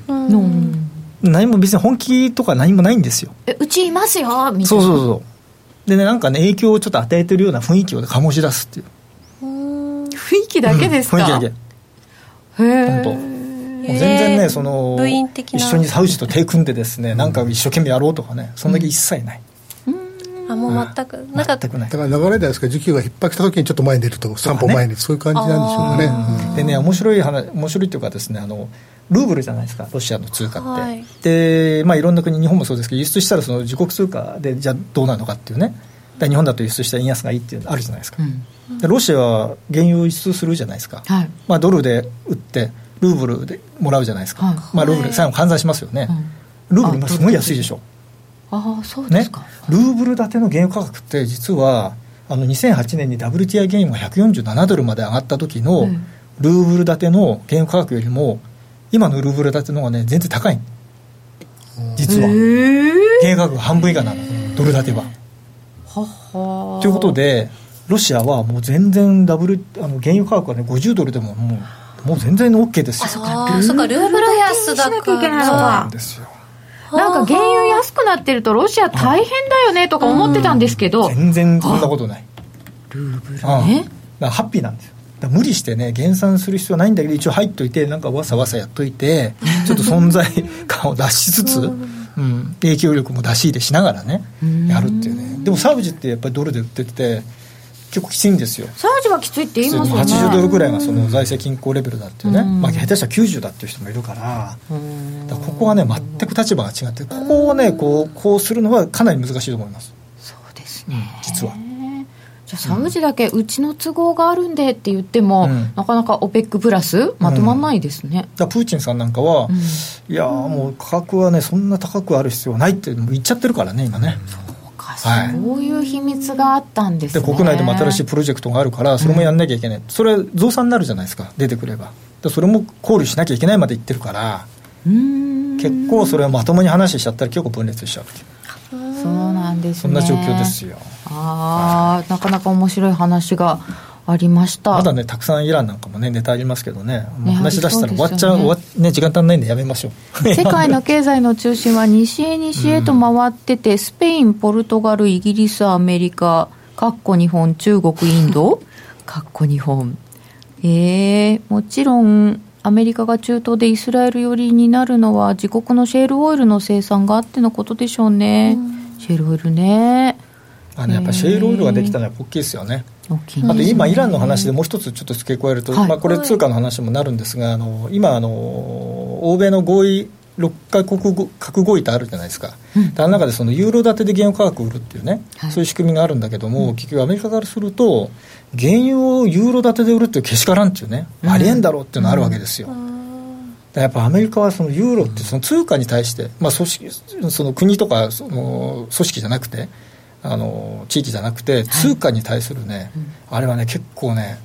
[SPEAKER 5] うん、何も別に本気とか何もないんですよ。
[SPEAKER 1] えうちいますよみたいな。
[SPEAKER 5] そうそうそうでねなんかね影響をちょっと与えてるような雰囲気を醸し出すっていう。
[SPEAKER 1] 雰囲気だけですか、
[SPEAKER 5] うん、雰囲気だけ。へえ本当。全然ねその一緒にサウジと手組んでですね、なんか一生懸命やろうとかねそんだけ一切ない、
[SPEAKER 2] あもう全く。なかった
[SPEAKER 3] だから流れじゃないですか需給が逼迫した時にちょっと前に出ると3歩前にそういう感じなんでしょうか
[SPEAKER 5] ね。でね面白い話面白いというかですねあのルーブルじゃないですかロシアの通貨って、はい、でまあいろんな国日本もそうですけど輸出したらその自国通貨でじゃあどうなるのかっていうね。日本だと輸出した円安がいいっていうのあるじゃないですか、うん、ロシアは原油を輸出するじゃないですか、はい、まあ、ドルで売ってルーブルでもらうじゃないですか、はい、まあ、ルーブル最後換算しますよね、うん、ルーブル今すごい安いでしょ
[SPEAKER 1] ああそうですか、ね、
[SPEAKER 5] ルーブル建ての原油価格って実はあの2008年に WTI 原油が147ドルまで上がった時のルーブル建ての原油価格よりも今のルーブル建ての方がね全然高い。実は、原油価格半分以下なの。ドル建ては。はということでロシアはもう全然ダブルあの原油価格がね50ドルでももうもう全然 OK ですよ。
[SPEAKER 2] あそうかルーブル安だから。そう
[SPEAKER 5] なんですよ
[SPEAKER 1] なんか原油安くなってるとロシア大変だよねとか思ってたんですけど、
[SPEAKER 5] 全然そんなことない。
[SPEAKER 1] ルーブルね
[SPEAKER 5] ハッピーなんですよ。無理してね減産する必要はないんだけど一応入っといてなんかわさわさやっといて ちょっと存在感を出しつつ、うん、影響力も出し入れしながらねやるっていうね。でもサウジってやっぱりドルで売ってて結構きついんですよ。
[SPEAKER 1] サウジはきついって言いますよね。
[SPEAKER 5] 80ドルぐらいがその財政均衡レベルだっていうね、まあ、下手したら90だっていう人もいるから。ここはね全く立場が違ってここをねこうこうするのはかなり難しいと思います。
[SPEAKER 1] そうですね、
[SPEAKER 5] 実は。
[SPEAKER 1] じゃあサウジだけうちの都合があるんでって言っても、うん、なかなか OPEC プラスまとまらないですね、
[SPEAKER 5] うん、プーチンさんなんかは、うん、いやもう価格はねそんな高くある必要はないって言っちゃってるからね今ね、
[SPEAKER 1] そうか、はい、そういう秘密があったんですね。
[SPEAKER 5] で国内でも新しいプロジェクトがあるからそれもやんなきゃいけない、それ増産になるじゃないですか出てくれば。でそれも考慮しなきゃいけないまで言ってるから結構それはまともに話しちゃったら結構分裂しちゃう
[SPEAKER 1] そうなんです、ね、
[SPEAKER 5] そんな状況ですよ。
[SPEAKER 1] ああ、はい、なかなか面白い話がありました。
[SPEAKER 5] まだねたくさんイランなんかもねネタありますけどね。話し出したら終わっちゃう、ね、ね、時間足んないんでやめましょ
[SPEAKER 1] う。世界の経済の中心は西へ西へと回ってて、うん、スペインポルトガルイギリスアメリカかっこ日本中国インド。かっこ日本。えー、もちろんアメリカが中東でイスラエル寄りになるのは自国のシェールオイルの生産があってのことでしょうね、うシェールオイルね
[SPEAKER 5] あのやっぱシェールオイルができたのは大きいですよね。あと今イランの話でもう一つちょっと付け加えると、はい、まあ、これ通貨の話もなるんですがあの今あの欧米の合意6か国核合意ってあるじゃないですか、うん、あの中でそのユーロ建てで原油価格売るっていうね、はい、そういう仕組みがあるんだけども、うん、結局アメリカからすると原油をユーロ建てで売るっていうけしからんっていうね、うん、ありえんだろうっていうのがあるわけですよ、やっぱアメリカはそのユーロってその通貨に対して、まあ、組織その国とかその組織じゃなくてあの地域じゃなくて通貨に対するね、はいあれはね結構ね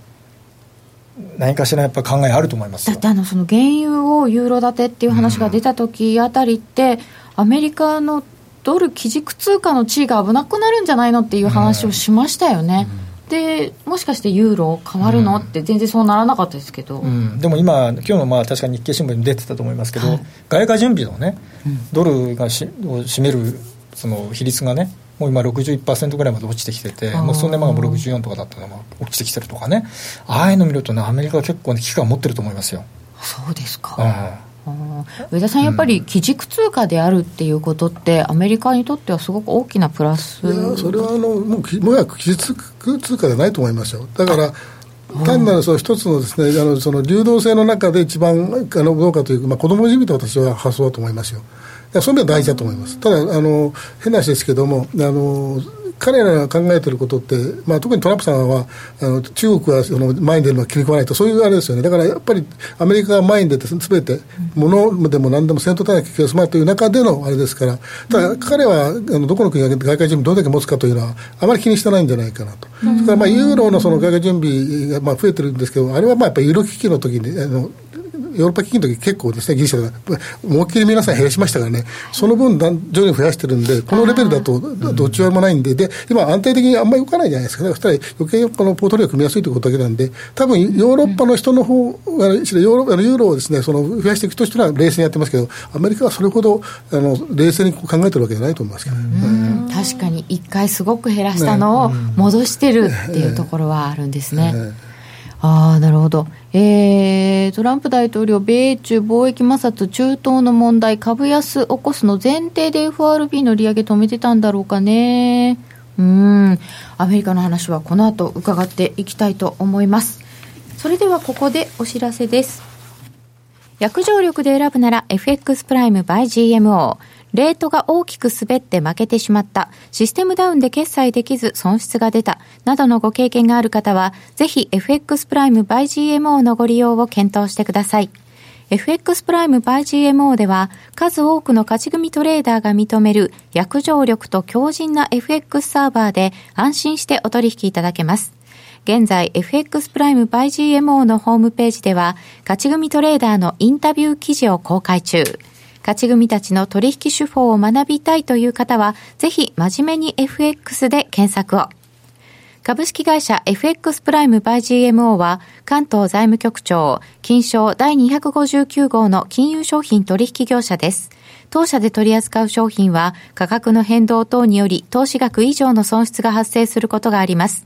[SPEAKER 5] 何かしらやっぱ考えあると思います
[SPEAKER 1] だってあのその原油をユーロ建てっていう話が出た時あたりって、アメリカのドル基軸通貨の地位が危なくなるんじゃないのっていう話をしましたよね。でもしかしてユーロ変わるの、うん、って全然そうならなかったですけど、う
[SPEAKER 5] ん、でも今今日のまあ確か日経新聞に出てたと思いますけど、はい、外貨準備のね、うん、ドルがしを占めるその比率がねもう今61%ぐらいまで落ちてきててもう数年前がもう64とかだったのが落ちてきてるとかね。ああいうの見るとねアメリカは結構、ね、危機感を持ってると思いますよ。
[SPEAKER 1] そうですか、上田さん、やっぱり基軸通貨であるっていうことって、アメリカにとってはすごく大きなプラス
[SPEAKER 3] いやそれはあのもうもや基軸通貨じゃないと思いますよ。だから単なるその一つのですねあのその流動性の中で一番あのどうかという、まあ、子供じみた私は発想だと思いますよ。そういう意味では大事だと思います。ただあの変な話ですけどもあの彼らが考えていることって、まあ、特にトランプさんはあの中国はその前に出るのは気に食わないとそういうあれですよね。だからやっぱりアメリカが前に出てすべて物でも何でも戦闘対策が進まるという中でのあれですから。ただ彼はあのどこの国が外貨準備どれだけ持つかというのはあまり気にしてないんじゃないかなと、それからまあユーロのその外貨準備がまあ増えてるんですけどあれはまあやっぱりユーロ危機の時にあのヨーロッパ危機の時結構ですね、ギリシャが、思いっきり皆さん減らしましたからね、その分、徐々に増やしてるんで、このレベルだとどっちもないんで、で、今、安定的にあんまり動かないじゃないですか、そしたら余計このポートリオ組みやすいということだけなんで、多分ヨーロッパの人の方が、ヨーロユーロをですね、その増やしていくとしたら冷静にやってますけど、アメリカはそれほどあの冷静に考えてるわけじゃないと思いますけど、ね、
[SPEAKER 1] 確かに一回すごく減らしたのを戻してるっていうところはあるんですね。ああ、なるほど。えー、トランプ大統領、米中貿易摩擦、中東の問題、株安起こすの前提で FRB の利上げ止めてたんだろうかね。うん、アメリカの話はこの後伺っていきたいと思います。それではここでお知らせです。約定力で選ぶなら FX プライム by GMO。レートが大きく滑って負けてしまった、システムダウンで決済できず損失が出た、などのご経験がある方は、ぜひ FX プライム by GMO のご利用を検討してください。FX プライム by GMO では数多くの勝ち組トレーダーが認める約定力と強靭な FX サーバーで安心してお取引いただけます。現在 FX プライム by GMO のホームページでは勝ち組トレーダーのインタビュー記事を公開中。勝ち組たちの取引手法を学びたいという方は、ぜひ真面目に FX で検索を。株式会社 FX プライムバイ GMO は関東財務局長金賞第259号の金融商品取引業者です。当社で取り扱う商品は価格の変動等により投資額以上の損失が発生することがあります。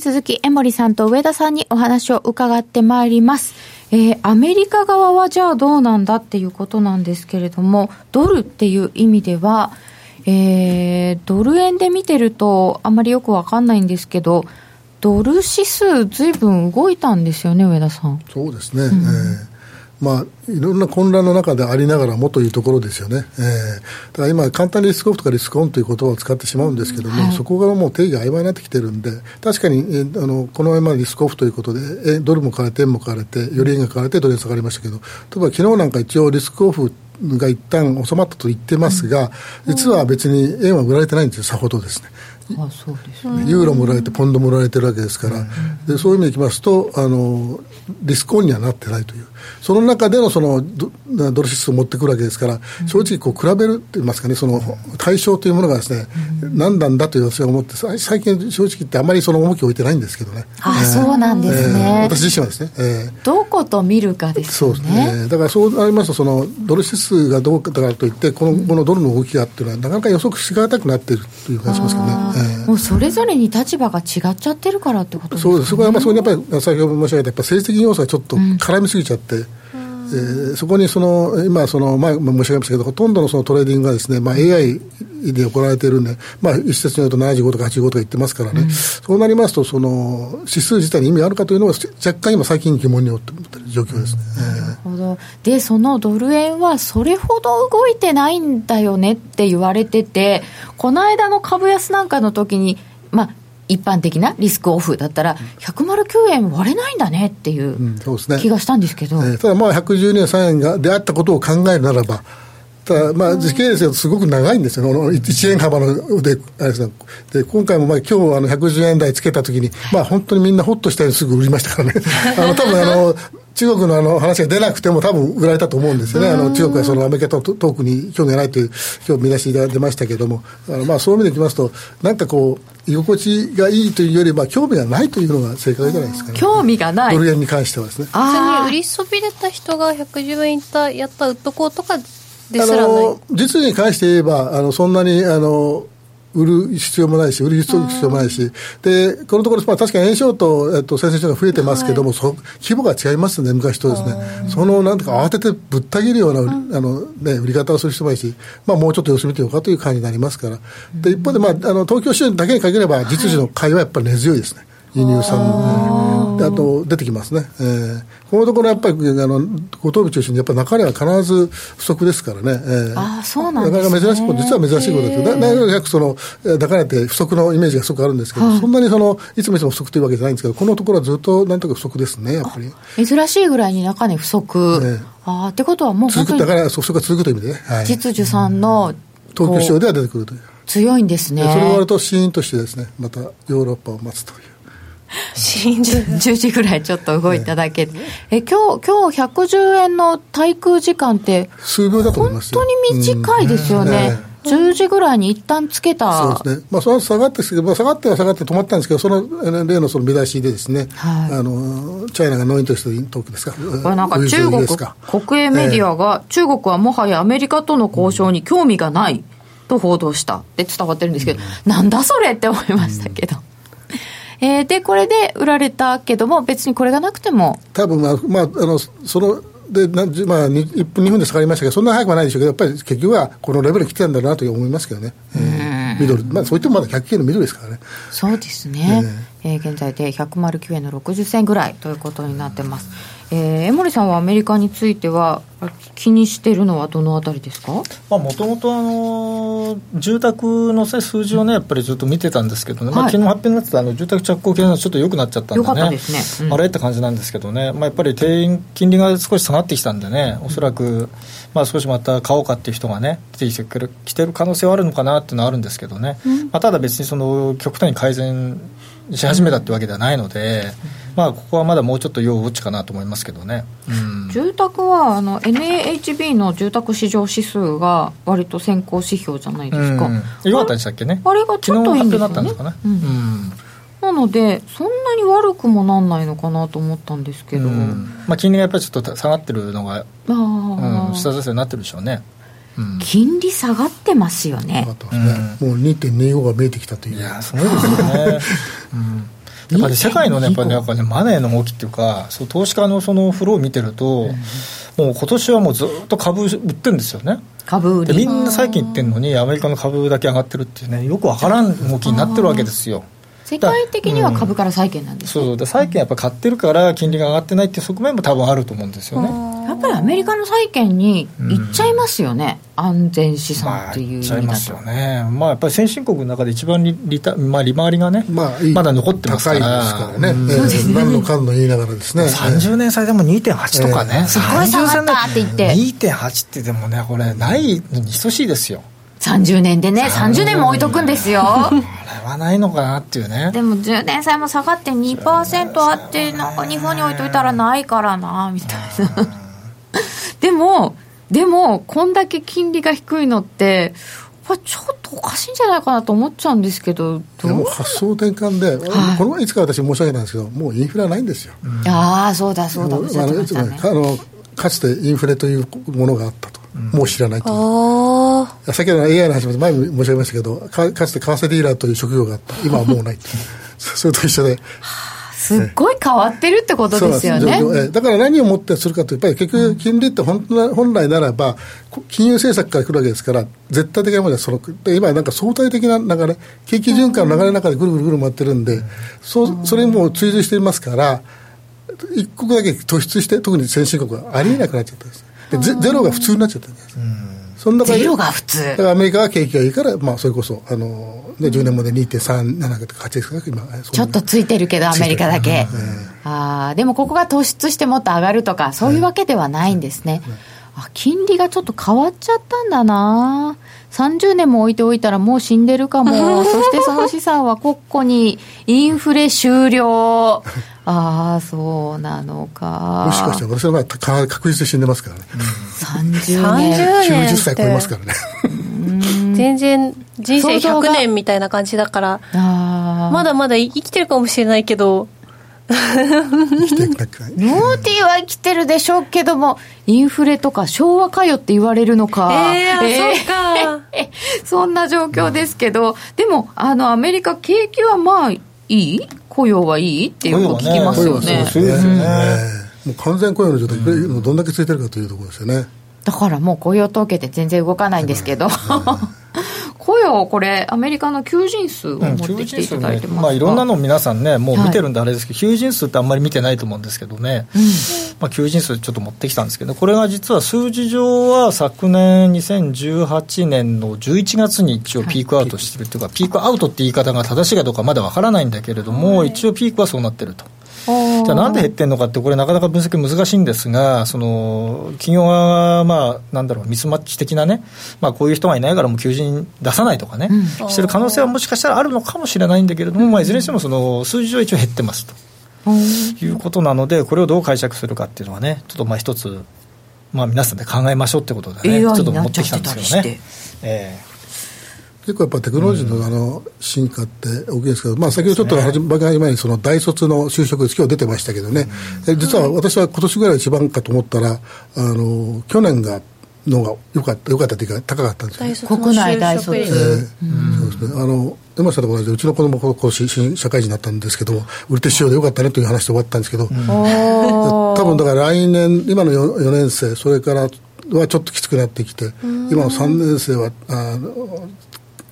[SPEAKER 1] 続き、江森さんと上田さんにお話を伺ってまいります。えー、アメリカ側はじゃあどうなんだっていうことなんですけれども、ドルっていう意味では、えー、ドル円で見てるとあんまりよくわかんないんですけど、ドル指数ずいぶん動いたんですよね、上田さん。
[SPEAKER 3] そうですね。うん、えーまあ、いろんな混乱の中でありながらもというところですよね、えー、だから今、簡単にリスクオフとかリスクオンという言葉を使ってしまうんですけども、はい、そこがもう定義が曖昧になってきてるんで、確かに、えー、あのこのままリスクオフということで、えー、ドルも買われて、円も買われて、より円が買われて、ドル円下がりましたけど、例えば昨日なんか一応、リスクオフが一旦収まったと言ってますが、実は別に円は売られてないんですよ、さほどですね。あそうですね、ユーロも売られて、ポンドも売られてるわけですから、でそういう意味でいきますとあの、リスクオンにはなってないという、その中でのそのドドル指数を持ってくるわけですから、正直こう比べるって言いますかね、その対象というものがですね、何なんだという私は思って、最近、正直言って、あまりその重きを置いてないんですけどね。
[SPEAKER 1] あ、えー、そうなんですね、
[SPEAKER 3] えー、私自身はですね、え
[SPEAKER 1] ー。どこと見るかですね。そうですね。
[SPEAKER 3] だからそうなりますと、そのドル指数がどうかだといって、このこのドルの動きがっていうのは、なかなか予測しがたくなっているという感じしますけどね。
[SPEAKER 1] えー、もうそれぞれに立場が違っちゃってるからってことですか、ね、そうです。
[SPEAKER 3] そこはやっぱり、そこにやっぱり先ほど申し上げた、やっぱ政治的要素がちょっと絡みすぎちゃって、うんえー、そこにその今その、前申し上げましたけど、ほとんどのそのトレーディングがですね、まあ、AI で行われているんで、まあ、一説によると75とか85とか言ってますからね、うん、そうなりますと、その指数自体に意味あるかというのは、若干今、最近疑問に思っている状況ですね。
[SPEAKER 1] なるほど。で、そのドル円はそれほど動いてないんだよねって言われてて、この間の株安なんかの時に、まあ、一般的なリスクオフだったら、109円割れないんだねっていう気がしたんですけど、うんね
[SPEAKER 3] えー、ただ、まあ、112円、3円がであったことを考えるならば、ただ、まあ、時系列がすごく長いんですよ、1円幅ので、あれですで今回も、まあ、今日あの110円台つけたときに、まあ、本当にみんなほっとしたようにすぐ売りましたからね、あの多分あの中国のあの話が出なくても多分売られたと思うんですよね。あの中国はそのアメリカとトークに興味がないという今日見出しが出ましたけれども、あのまあそういう意味でいきますと、なんかこう、居心地がいいというよりは興味がないというのが正解じゃないですかね。
[SPEAKER 1] 興味がない。
[SPEAKER 3] ドル円に関してはですね。
[SPEAKER 2] あ売りそびれた人が110円いったやった売っとこうとかですらない。
[SPEAKER 3] 実に関して言えばあのそんなにあの売る必要もないし、売る必要もないし、でこのところ、まあ、確かに円ショート、えっと、先々週が増えてますけども、はい、そ規模が違いますね、昔とですね、そのなんとか慌ててぶった切るような、あのね、売り方をする人もいるし、まあ、もうちょっと様子見てようかという感じになりますから、で一方で、まあ、あの東京市場だけに限れば、実需の買いはやっぱり根強いですね。輸入産であと出てきますね、えー、このところやっぱりあの五等日中心にやっぱり中身は必ず不足ですからね、え
[SPEAKER 1] ー、あそうなんです
[SPEAKER 3] ね。なかなか珍しい実は珍しいことですけどなかその中身って不足のイメージがすごくあるんですけど、そんなにそのいつもいつも不足というわけじゃないんですけどこのところはずっとなんとか不足ですねやっぱ
[SPEAKER 1] り。珍しいぐらいに中根不足、ね、ああってことはもう
[SPEAKER 3] 本当にだから不足が続くという意味でね、
[SPEAKER 1] はい、実需さんの
[SPEAKER 3] 東京市場では出てくるという。
[SPEAKER 1] 強いんですね。
[SPEAKER 3] それが終わるとシーンとしてですねまたヨーロッパを待つという
[SPEAKER 1] 10 時ぐらいちょっと動いただけ。で、え今日今日110円の滞空時間って
[SPEAKER 3] 数秒だと思います
[SPEAKER 1] 本当に短いですよね、うん。10時ぐらいに一旦つけた。
[SPEAKER 3] そうですね、まあ、その下がってまあ、下がっては下がって止まったんですけど、その例のその見出しでですね、はい、あのチャイナがノインとしてトークですか、
[SPEAKER 1] これなんか中国国営メディアが、中国はもはやアメリカとの交渉に興味がないと報道したって伝わってるんですけど、うん、なんだそれって思いましたけど。うんえー、で、これで売られたけども、別にこれがなくても。
[SPEAKER 3] 多分まあ、まあ、あのそのでなまあ、1分、2分で下がりましたけど、そんな早くはないでしょうけど、やっぱり結局はこのレベル来てたんだなと思いますけどね、えー、ミドル、まあ、そういってもまだ100円のミドルですからね。
[SPEAKER 1] そうですね、えー、えー、現在で109円の60銭ぐらいということになってます。えー、江森さんはアメリカについては気にしてるのはどのあたりですか？も
[SPEAKER 5] ともと住宅の数字をねやっぱりずっと見てたんですけどね、はい、まあ、昨日発表になってたあの住宅着工系のちょっと良くなっちゃったんでね。
[SPEAKER 1] ね、うん、
[SPEAKER 5] あれって感じなんですけどね、まあ、やっぱり定員金利が少し下がってきたんでねおそらく、まあ、少しまた買おうかっていう人がね出てきてるきてる可能性はあるのかなっていうのはあるんですけどね、うん、まあ、ただ別にその極端に改善し始めたってわけではないので、まあ、ここはまだもうちょっと要ウォッチかなと思いますけどね、
[SPEAKER 1] うん、住宅はあの NAHB の住宅市場指数が割と先行指標じゃないですか、うん、
[SPEAKER 5] よかったでしたっけね。
[SPEAKER 1] あれがちょっといいんですよね、
[SPEAKER 5] うん。
[SPEAKER 1] なので、そんなに悪くもなんないのかなと思ったんですけど、ま
[SPEAKER 5] あ、金利がやっぱりちょっと下がってるのが、うん、下支えになってるでしょうね。
[SPEAKER 1] 金利下がってますよね。
[SPEAKER 3] ねうん、もう2.25が見えてきたという。
[SPEAKER 5] いや、すごいですよね。うんやっぱり世界のね、やっぱり、ね、やっぱね、マネーの動きっていうか、そう投資家のそのフローを見てると、うん、もう今年はもうずっと株売ってるんですよね。
[SPEAKER 1] 株売
[SPEAKER 5] りみんな最近言ってるのに、アメリカの株だけ上がってるっていうね、よくわからん動きになってるわけですよ。
[SPEAKER 1] 世界的には株から債券なんです、
[SPEAKER 5] ね、そうそう。債券やっぱ買ってるから金利が上がってないっていう側面も多分あると思うんですよね。
[SPEAKER 1] やっぱりアメリカの債券にいっちゃいますよね、うん、安全資産っていう意味だと、まあ、いっちゃいますよ
[SPEAKER 5] ね。まあやっぱり先進国の中で一番利利まあ、利回りがね、まあ、まだ残ってますから。
[SPEAKER 3] 高いですからね、うん、そうですね何のかんの言いながらですね。
[SPEAKER 5] 30年債でも2.8とかね、えー、
[SPEAKER 1] すごい下がったって言って。
[SPEAKER 5] 2.8ってでもねこれないのに等しいですよ。
[SPEAKER 1] 30年でね30年も置いとくんですよあれ
[SPEAKER 5] はないのかなっていうね。
[SPEAKER 1] でも10年債も下がって2%あってなんか日本に置いといたらないからなみたいな。でもでもこんだけ金利が低いのってちょっとおかしいんじゃないかなと思っちゃうんですけど
[SPEAKER 3] でも発想転換で、はい、この前いつか私申し上げたんですけどもうインフレないんですよ、
[SPEAKER 1] うん、ああそうだそうだね。あの
[SPEAKER 3] かつてインフレというものがあったと、うん、もう知らないと先ほどの AI の話も前も申し上げましたけどかかつて為替ディーラーという職業があった。今はもうない。それと一緒で。
[SPEAKER 1] すっごい変わってるってことですよね。
[SPEAKER 3] だから何をもってするかというと、やっぱり結局、金利って本本来ならば、金融政策から来るわけですから、絶対的なものはその、今、なんか相対的な流れ、景気循環の流れの中でぐるぐるぐる回ってるんで、そそれにもう追随していますから、一国だけ突出して、特に先進国はありえなくなっちゃったんです。でゼロが普通になっちゃったんです。
[SPEAKER 1] そんなゼロが普通。
[SPEAKER 3] アメリカは景気がいいから、まあ、それこそあの、ね、10年まで2.37とか8ですか今
[SPEAKER 1] ちょっとついてるけどアメリカだけ、あでもここが突出してもっと上がるとかそういうわけではないんですね、あ金利がちょっと変わっちゃったんだな30年も置いておいたらもう死んでるかも。そしてその資産は国庫にインフレ終了。ああそうなのか。
[SPEAKER 3] もしかしたら私の場合確実に死んでますからね、
[SPEAKER 1] うん、30年
[SPEAKER 3] 90歳超えますからね
[SPEAKER 2] 全然人生100年みたいな感じだから。まだまだ生きてるかもしれないけど
[SPEAKER 1] モーティーは生きてるでしょうけどもインフレとか昭和かよって言われるのか。
[SPEAKER 2] えー、えー、そっか。
[SPEAKER 1] そんな状況ですけど、でもあのアメリカ景気はまあいい？雇用はいい？っていうのを聞きますよね。そうですよね。
[SPEAKER 3] もう完全雇用の状態、うん、どんだけついてるかというところですよね。
[SPEAKER 1] だからもう雇用統計って全然動かないんですけど、雇これ、アメリカの求人数を持ってきていただいてます、ね、
[SPEAKER 5] まあ、いろんなの皆さんね、もう見てるんであれですけど、はい、求人数ってあんまり見てないと思うんですけどね、うん、まあ、求人数ちょっと持ってきたんですけど、これが実は数字上は昨年2018年の11月に一応ピークアウトしてるっていうか、はい、ピークアウトって言い方が正しいかどうかまだわからないんだけれども、はい、一応ピークはそうなってると。じゃあなんで減ってるのかって、これ、なかなか分析難しいんですが、その企業は、まあ、なんだろう、ミスマッチ的なね、まあ、こういう人がいないからもう求人出さないとかね、うん、してる可能性はもしかしたらあるのかもしれないんだけれども、まあ、いずれにしてもその数字上一応減ってますと。いうことなので、これをどう解釈するかっていうのはね、ちょっとまあ一つ、まあ、皆さんで考えましょうってことでね、ちょっと持ってきたんですよね。えー
[SPEAKER 3] 結構やっぱテクノロジーのあの進化って大きいですけど、まあ、先ほどちょっと番組前にその大卒の就職率、今日出てましたけどね、実は私は今年ぐらい一番かと思ったら、あの去年がのが良かった良かったというか高かったんですよ、
[SPEAKER 1] ね、国内大卒、えー、
[SPEAKER 3] そうですね。あの山下と同じでうちの子供もこう新社会人になったんですけど売れて市場でよかったねという話で終わったんですけど、うん、多分だから来年今の 4, 4年生それからはちょっときつくなってきて今の3年生はあの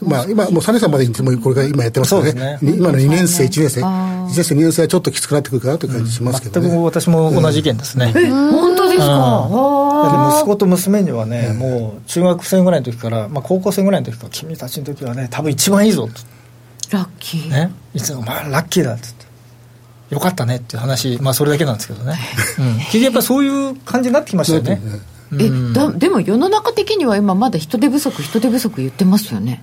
[SPEAKER 3] まあ、今、もう3年生までにもこれから今やってますからね、ね。今の2年生、1年。生、1年生、2年生はちょっときつくなってくるかなという感じしますけど、ね、
[SPEAKER 5] 全く私も同じ意見ですね。
[SPEAKER 1] え本当ですか、
[SPEAKER 5] 息子と娘にはね、もう中学生ぐらいの時から、まあ、高校生ぐらいの時から、君たちの時はね、多分一番いいぞと。
[SPEAKER 1] ラッキー。
[SPEAKER 5] ね、いつも、まあ、ラッキーだって。よかったねっていう話、まあ、それだけなんですけどね、うん、結局やっぱりそういう感じになってきましたよね。
[SPEAKER 1] えだでも世の中的には今まだ人手不足人手不足言ってますよね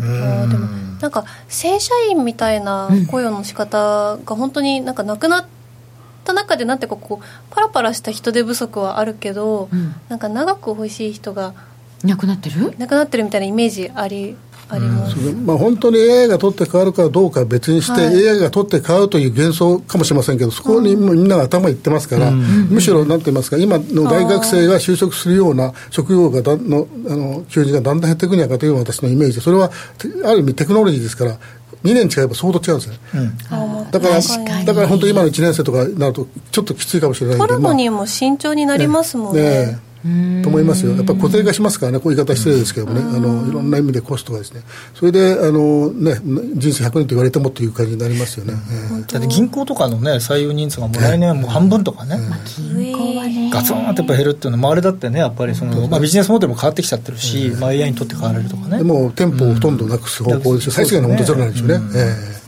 [SPEAKER 2] あでもなんか正社員みたいな雇用の仕方が本当になんかなくなった中でなんてこうパラパラした人手不足はあるけど、うん、なんか長く欲しい人が
[SPEAKER 1] なくなってる？
[SPEAKER 2] なくなってるみたいなイメージありあります、
[SPEAKER 3] まあ、本当に AI が取って変わるかどうかは別にして、はい、AI が取って変わるという幻想かもしれませんけどそこにみんなが頭いってますから、うん、むしろなんて言いますか今の大学生が就職するような職業がだのあの求人がだんだん減っていくんじゃないかという私のイメージそれはある意味テクノロジーですから2年違えば相当違うんですよ、うん、だからだから本当に今の1年生とかになるとちょっときついかもしれないけ
[SPEAKER 2] ど取るのにも慎重になりますもんね。ねね
[SPEAKER 3] と思いますよ、やっぱり固定化しますからね、こういう言い方失礼ですけどもね、あのいろんな意味でコストがですね、それであの、ね、人生100年と言われてもという感じになりますよね、
[SPEAKER 5] だって銀行とかの、ね、採用人数がもう来年はもう半分とかね、銀行はね、ガツンとやっぱ減るっていうのは、あれだってね、やっぱりその、まあ、ビジネスモデルも変わってきちゃってるし、まあ、AI にとって変われるとかね。
[SPEAKER 3] でも店舗をほとんどなくす方向ですよ、最低限の本当ゼロなんですよね。えー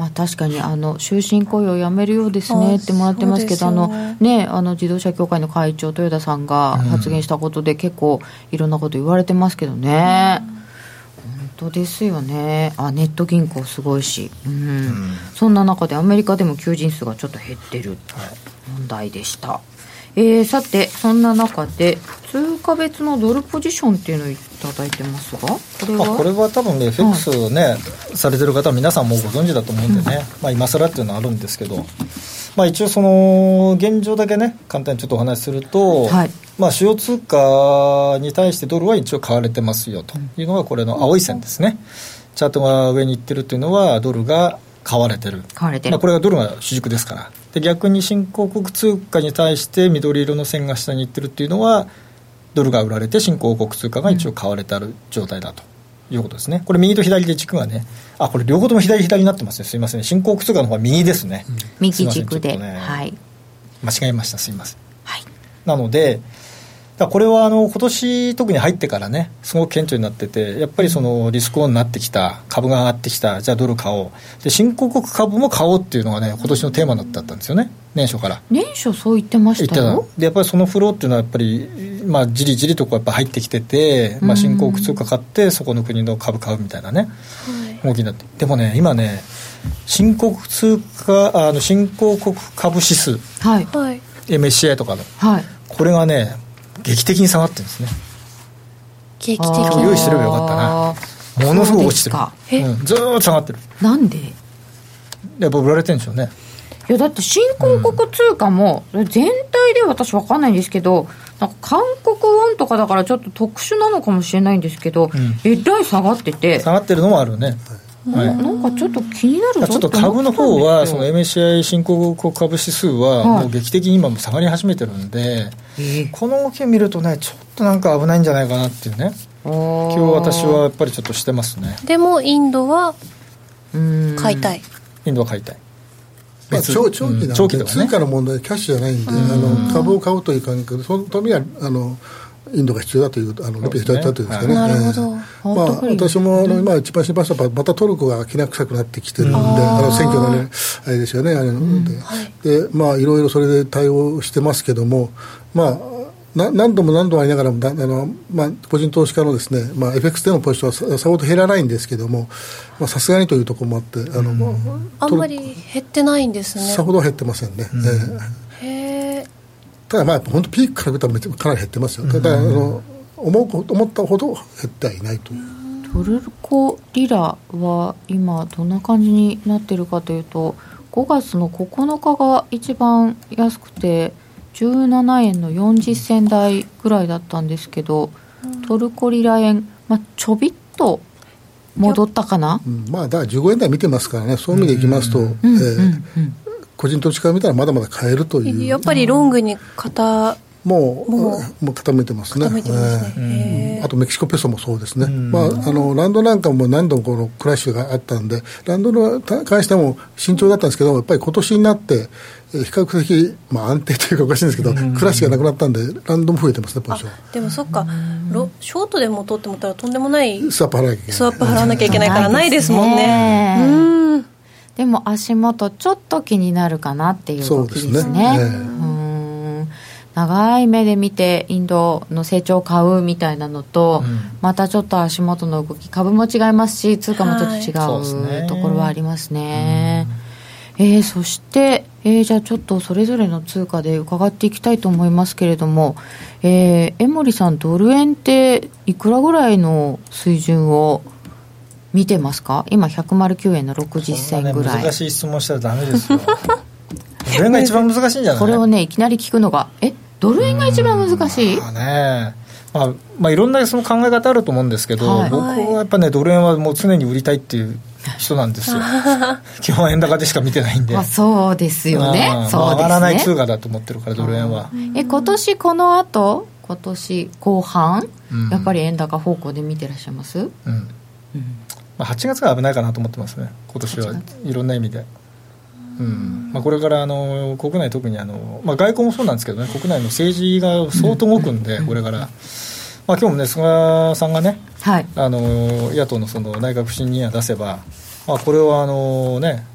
[SPEAKER 1] まあ、確かにあの終身雇用をやめるようですねってもらってますけど、あのね、あの自動車協会の会長、豊田さんが発言したことで、結構いろんなこと言われてますけどね。本当ですよね。あネット銀行すごいし、うん、うん、そんな中でアメリカでも求人数がちょっと減ってる。問題でした、はい、えー、さてそんな中で通貨別のドルポジションっていうのをいただいてますがこれは？
[SPEAKER 5] これは多分ね FX ね、はい、されてる方は皆さんもご存知だと思うんでね、うん、まあ今更っていうのはあるんですけどまあ一応その現状だけね簡単にちょっとお話しすると、はい、まあ主要通貨に対してドルは一応買われてますよと。いうのがこれの青い線ですね、チャートが上に行ってるっていうのはドルが買われてる。
[SPEAKER 1] 買われてる、ま
[SPEAKER 5] あ、これがドルが主軸ですからで逆に新興国通貨に対して緑色の線が下に行ってるっていうのはドルが売られて新興国通貨が一応買われてある状態だと。いうことですね、これ、右と左で軸がね、あこれ、両方とも左左になってますね、すみません、新興国通貨の方は右ですね、うん、
[SPEAKER 1] 右軸で、ね、はい、
[SPEAKER 5] 間違えました、すみません。はい、なので、これはあの今年特に入ってからね、すごく顕著になってて、やっぱりそのリスクオンになってきた、株が上がってきた、じゃあドル買おう、で新興国株も買おうっていうのがね、今年のテーマだったんですよね、年初から。
[SPEAKER 1] 年初そう言ってましたよ。
[SPEAKER 5] でやっぱりそのフローっていうのは、やっぱりまあ、じりじりとこうやっぱ入ってきてて、まあ、新興国通貨買って、そこの国の株買うみたいなね、動きになって、でもね、今ね、新興通貨あの新興国株指数、はい、MSCI とかの、はい、これがね、劇的に下がってるんですね。
[SPEAKER 2] 劇的
[SPEAKER 5] に用意すればよかったな。ものすごく落ちてる。うん、ずっと下がってる。
[SPEAKER 1] なんで？
[SPEAKER 5] やっぱ売られてるんでしょうね。
[SPEAKER 1] いやだって新興国通貨も全体で私分かんないんですけどなんか韓国ウォンとかだからちょっと特殊なのかもしれないんですけど、うん、えらい下がってて
[SPEAKER 5] 下がってるのもあるね
[SPEAKER 1] はい、なんかちょっと気になる
[SPEAKER 5] ちょっと株の方はその MSCI 新興国株指数はもう劇的に今も下がり始めてるんで、はい、この動きを見るとねちょっとなんか危ないんじゃないかなっていうね。今日私はやっぱりちょっとしてますね。
[SPEAKER 2] でもインドは買いたい。
[SPEAKER 5] インドは買いたい。
[SPEAKER 3] まあ、長長期なんで、長期ね、通貨の問題キャッシュじゃないんで、あの株を買うという感覚でそのためにはあのインドが必要だという、あのルピー必要だというですかね。
[SPEAKER 2] なるほど。
[SPEAKER 3] まあ、私もあの今一番心配したのは、またトルコがきな臭くなってきてるんで、あの選挙のね、あれですよね、あれで、で、まあ、いろいろそれで対応してますけども、まあ、な何度も何度もありながらもあの、まあ、個人投資家のですね、まあ、FX でのポジションはさほど減らないんですけどもさすがにというところもあってあの、
[SPEAKER 2] うん、あんまり減ってないんですね。
[SPEAKER 3] さほど減ってませんね、うん、
[SPEAKER 2] えー、
[SPEAKER 3] ただまあ本当ピークから見たらかなり減ってますよ、ただあの思う思ったほど減ってはいないという。
[SPEAKER 1] トルコリラは今どんな感じになってるかというと5月の9日が一番安くて17円の40銭台ぐらいだったんですけど、うん、トルコリラ円、まあ、ちょびっと戻ったかな、
[SPEAKER 3] うん、まあ、だから15円台見てますからね、そういう意味でいきますと、個人投資家が見たらまだまだ買えるという。
[SPEAKER 2] やっぱりロングに型
[SPEAKER 3] もうもう。傾いてますね、
[SPEAKER 2] 傾いてますね、
[SPEAKER 3] えー、あとメキシコペソもそうですね、まあ、あのランドなんかも何度もこのクラッシュがあったんで、ランドの関しても慎重だったんですけど、やっぱり今年になって、比較的、まあ、安定というかおかしいんですけど、クラッシュがなくなったんで、ランドも増えてますね、ポジション
[SPEAKER 2] でもそっか、ショートでも取ってもったら、とんでもない
[SPEAKER 3] スワップ払わなきゃいけない、
[SPEAKER 2] スワップ払わなきゃいけないから、ないですもんね。
[SPEAKER 1] うんでも足元、ちょっと気になるかなっていう動きですね。そうですね長い目で見てインドの成長を買うみたいなのと、うん、またちょっと足元の動き株も違いますし通貨もちょっと違う、ところはありますね。うん、えー、そして、えー、じゃあちょっとそれぞれの通貨で伺っていきたいと思いますけれども、えー、江森さんドル円っていくらぐらいの水準を見てますか？今109円の60銭ぐらい、
[SPEAKER 5] ね、難しい質問したらダメですよ。ドル円が一番難しいんじゃない？
[SPEAKER 1] これをねいきなり聞くのがえ？ドル円が一番難しい、
[SPEAKER 5] まあね。まあまあ、いろんなその考え方あると思うんですけど、はい、僕はやっぱねドル円はもう常に売りたいっていう人なんですよ。基本円高でしか見てないんで、
[SPEAKER 1] まあ、そうですよね。そうですね。
[SPEAKER 5] 上がらない通貨だと思ってるからドル円は。
[SPEAKER 1] え今年この後？今年後半、うん、やっぱり円高方向で見てらっしゃいます、うん。うん
[SPEAKER 5] まあ、8月が危ないかなと思ってますね。今年はいろんな意味で。うん。まあ、これからあの国内、特にあの、まあ、外交もそうなんですけどね、国内の政治が相当動くんで、これから。まあ今日もね、菅さんがね、はい、あの野党のその内閣不信任案出せば、まあ、これはあの、ね、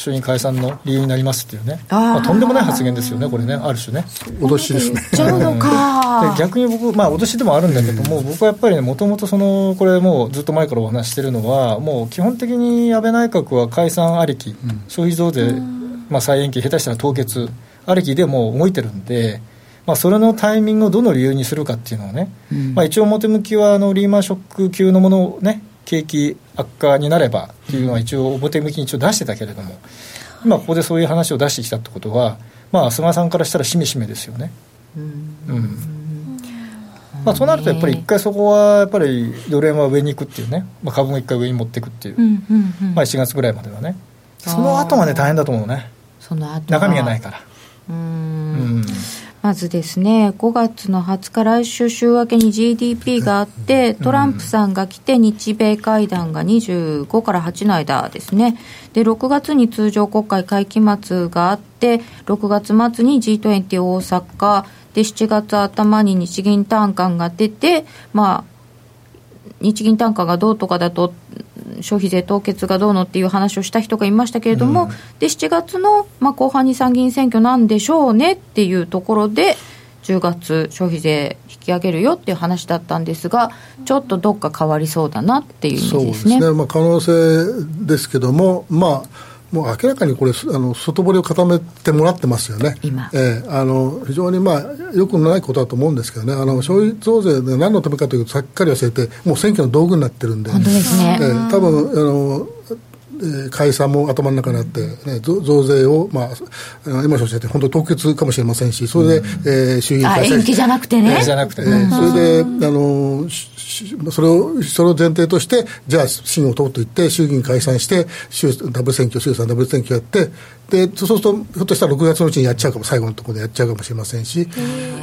[SPEAKER 5] 衆院解散の理由になりますっていうね、まあ、とんでもない発言ですよね、これね、ある種ね。
[SPEAKER 3] 脅しですね。
[SPEAKER 1] ちゃうのか。
[SPEAKER 5] 逆に僕、まあ、脅しでもあるんだけども、僕はやっぱりね、もともとその、これもうずっと前からお話してるのは、もう基本的に安倍内閣は解散ありき、うん、消費増税、まあ、再延期、下手したら凍結ありきでもう動いてるんで、まあ、それのタイミングをどの理由にするかっていうのはね、うん、まあ、一応表向きはあのリーマンショック級のものをね、景気悪化になればっていうのは一応表向きに一応出してたけれども、今ここでそういう話を出してきたってことは、まあ、菅さんからしたらしめしめですよね。うん、うん。まあ、そうなるとやっぱり一回そこはやっぱりドル円は上に行くっていうね、まあ、株も一回上に持っていくっていう,、まあ、1月ぐらいまではね。その後がね大変だと思うね。その後中身がないから。うん
[SPEAKER 1] まずですね、5月の20日、来週週明けに GDP があって、トランプさんが来て、日米会談が25から8の間ですね、で6月に通常国会会期末があって、6月末に G20 大阪、で7月頭に日銀短観が出て、まあ、日銀単価がどうとかだと消費税凍結がどうのっていう話をした人がいましたけれども、うん、で7月の、まあ、後半に参議院選挙なんでしょうねっていうところで10月消費税引き上げるよっていう話だったんですがちょっとどっか変わりそうだなっていうね。そうですねまあ、
[SPEAKER 3] 可能性ですけどもまあもう明らかにこれ、あの外堀を固めてもらってますよね、今。えー、あの非常にまあよくないことだと思うんですけどね、あの消費増税で何のためかというと、さっかり忘れて、もう選挙の道具になってるんで、
[SPEAKER 1] 本当ですね、え
[SPEAKER 3] ー、多分あのー、解散も頭の中にあって、ね、増税を、まあ、今おっして、本当、凍結かもしれませんし、それで、うん、え
[SPEAKER 1] ー、衆議院解散延期じゃなくてね。
[SPEAKER 5] じゃなくて、ね、
[SPEAKER 3] えー、それで、あのそれを、それを前提として、じゃあ、審を通っていって、衆議院解散して、衆ダブル選挙、衆参ダブル選挙やって、でそうすると、ひょっとしたら6月のうちにやっちゃうかも、最後のところでやっちゃうかもしれませんし、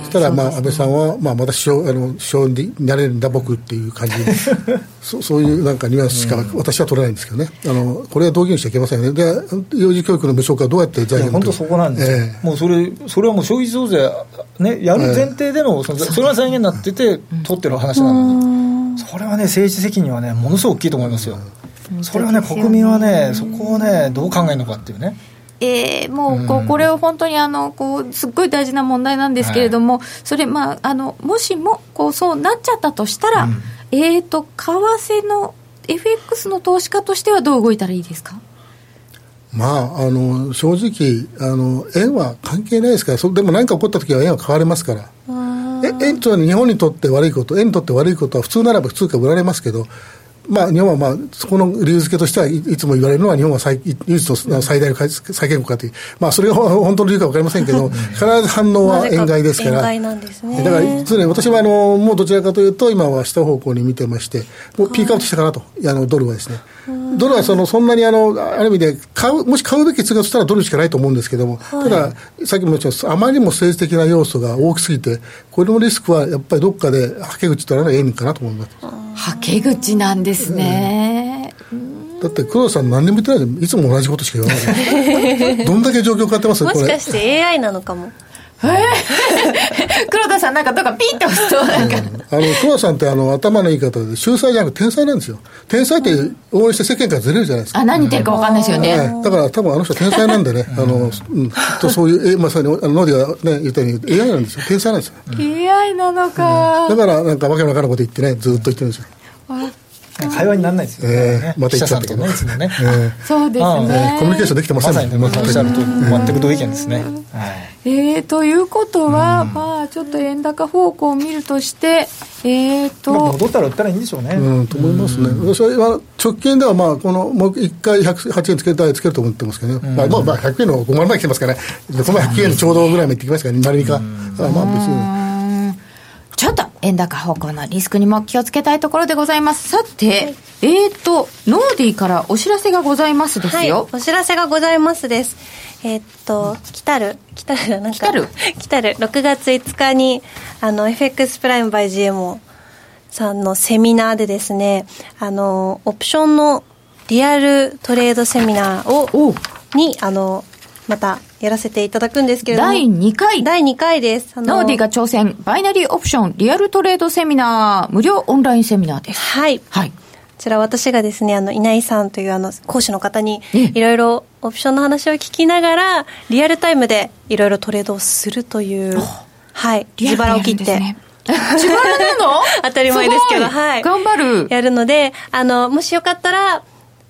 [SPEAKER 3] そしたら、まあ、安倍さんは、まあ、また首相あの首相になれるんだ、僕っていう感じ そそういうなんかニュアンスしか私は取れないんですけどね、あのこれは同義にしちゃいけませんよね、で幼児教育の無償化、どうやって
[SPEAKER 5] 財源本当そこなんですよ、えー、もうそれそれはもう消費増税、ね、やる前提での、そのそれは財源になってて、取ってる話なのに、それはね、政治責任はね、ものすごく大きいと思いますよ。それはね、国民はね、そこをね、どう考えるのかっていうね。
[SPEAKER 1] えー、もうこうこれを本当にあのこうすっごい大事な問題なんですけれども、はい、それ、まあ、あのもしもこうそうなっちゃったとしたら、うん、えーと、為替の FX の投資家としてはどう動いたらいいですか？
[SPEAKER 3] まあ、あの正直あの、円は関係ないですから、そでも何か起こったときは円は変われますから、円というのは日本にとって悪いこと、円にとって悪いことは普通ならば普通か売られますけど、まあ、日本は、まあ、そこの理由付けとしてはいつも言われるのは、日本は最唯一の最大の債権国家という、まあ、それが本当の理由か分かりませんけど、必ず反応は円買いですから、
[SPEAKER 2] 円なんですね、
[SPEAKER 3] だから常に私はあのもうどちらかというと、今は下方向に見てまして、もうピークアウトしたかなと、あのドルはですね。ドルはそのそんなにあのある意味で買う、もし買うべき通貨としたらドルしかないと思うんですけども、はい、ただ、さっきも言ったあまりにも政治的な要素が大きすぎて、これのリスクはやっぱりどっかではけ口取らない円かなと思います。
[SPEAKER 1] はけ口なんですね。
[SPEAKER 3] だって黒田さん何年も言ってないでいつも同じことしか言わない。どんだけ状況変わってます？
[SPEAKER 2] もしかして AI なのかも。
[SPEAKER 1] え？ー、黒田さんなんかどっかピンと押すとなんか、うん、
[SPEAKER 3] あの黒田さんってあの頭の言い方で秀才じゃなくて天才なんですよ。天才って応援して世間からずれるじゃないですか、
[SPEAKER 1] あ何言ってるか分かんないですよね、
[SPEAKER 3] うん、だから多分あの人天才なんでね。あの、うん、とそういう、えまさにノディが、ね、言ったように AI なんですよ。天才なんですよ、
[SPEAKER 1] AI なのか、
[SPEAKER 3] だからなんかわけのわからんこと言ってねずっと言ってるんですよ
[SPEAKER 5] 会話にならないですよね。
[SPEAKER 3] また言っちゃったけどね。
[SPEAKER 1] そうですね。
[SPEAKER 3] コミュニケーションできてませんね。
[SPEAKER 5] まさにおっしゃると全く同意見ですね。
[SPEAKER 1] えー、ということは、まあちょっと円高方向を見るとして、えーと、
[SPEAKER 5] 戻ったら売ったらいいんでしょうね。
[SPEAKER 3] うん、と思いますね。私は直近ではまあこのもう一回108円つけたいつけると思ってますけどね。まあまあ100円の5万枚来てますからね。この100円ちょうどぐらいまでいってきますからね。丸2か。まあ別に。
[SPEAKER 1] ちょっと円高方向のリスクにも気をつけたいところでございます。さて、はい、えっ、ー、と、ノーディーからお知らせがございますですよ。はい、
[SPEAKER 2] お知らせがございますです。えっ、ー、と、来たる、来たる、なんか、来たる、来たる、6月5日に、あの、FX プライム by GMO さんのセミナーでですね、あの、オプションのリアルトレードセミナーを、に、あの、またやらせていただくんですけれども。
[SPEAKER 1] 第2回。
[SPEAKER 2] 第2回です。
[SPEAKER 1] ノーディが挑戦、バイナリーオプション、リアルトレードセミナー、無料オンラインセミナーです。
[SPEAKER 2] はい。はい。こちら私がですね、あの、稲井さんというあの、講師の方に、いろいろオプションの話を聞きながら、リアルタイムでいろいろトレードをするという、はい、自腹を切って。
[SPEAKER 1] 自腹なの？
[SPEAKER 2] 当たり前ですけど、はい。
[SPEAKER 1] 頑張る。
[SPEAKER 2] やるので、あの、もしよかったら、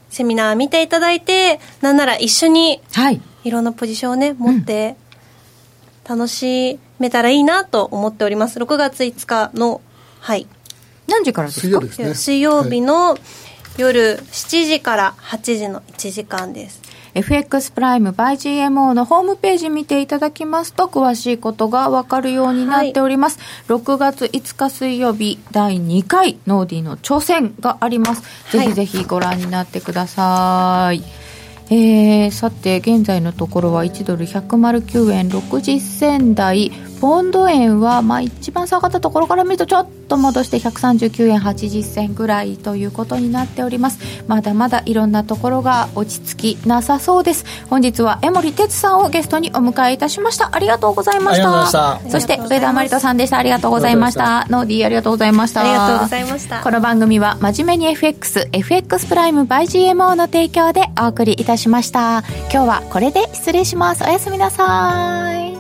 [SPEAKER 2] セミナー見ていただいて、なんなら一緒に、はい。いろんなポジションをね持って楽しめたらいいなと思っております。6月5日のはい。
[SPEAKER 1] 何時からですか？水曜日です、
[SPEAKER 2] ね、水曜日の夜7時から8時の1時間です
[SPEAKER 1] FX プライム by GMO のホームページ見ていただきますと詳しいことがわかるようになっております、はい、6月5日水曜日第2回ノーディーの挑戦があります、ぜひぜひご覧になってくださいえー、さて現在のところは1ドル109円60銭台。ポンド円は、まあ、一番下がったところから見るとちょっと戻して139円80銭ぐらいということになっております。まだまだいろんなところが落ち着きなさそうです。本日は江森哲さんをゲストにお迎えいたしました。ありがとうございました。そして上田真理人さんでした。ありがとうございました。ノーディーありがとうございました。
[SPEAKER 2] ありがとうございました。
[SPEAKER 1] この番組は真面目に FXFX プライム by GMO の提供でお送りいたしました。今日はこれで失礼します。おやすみなさい。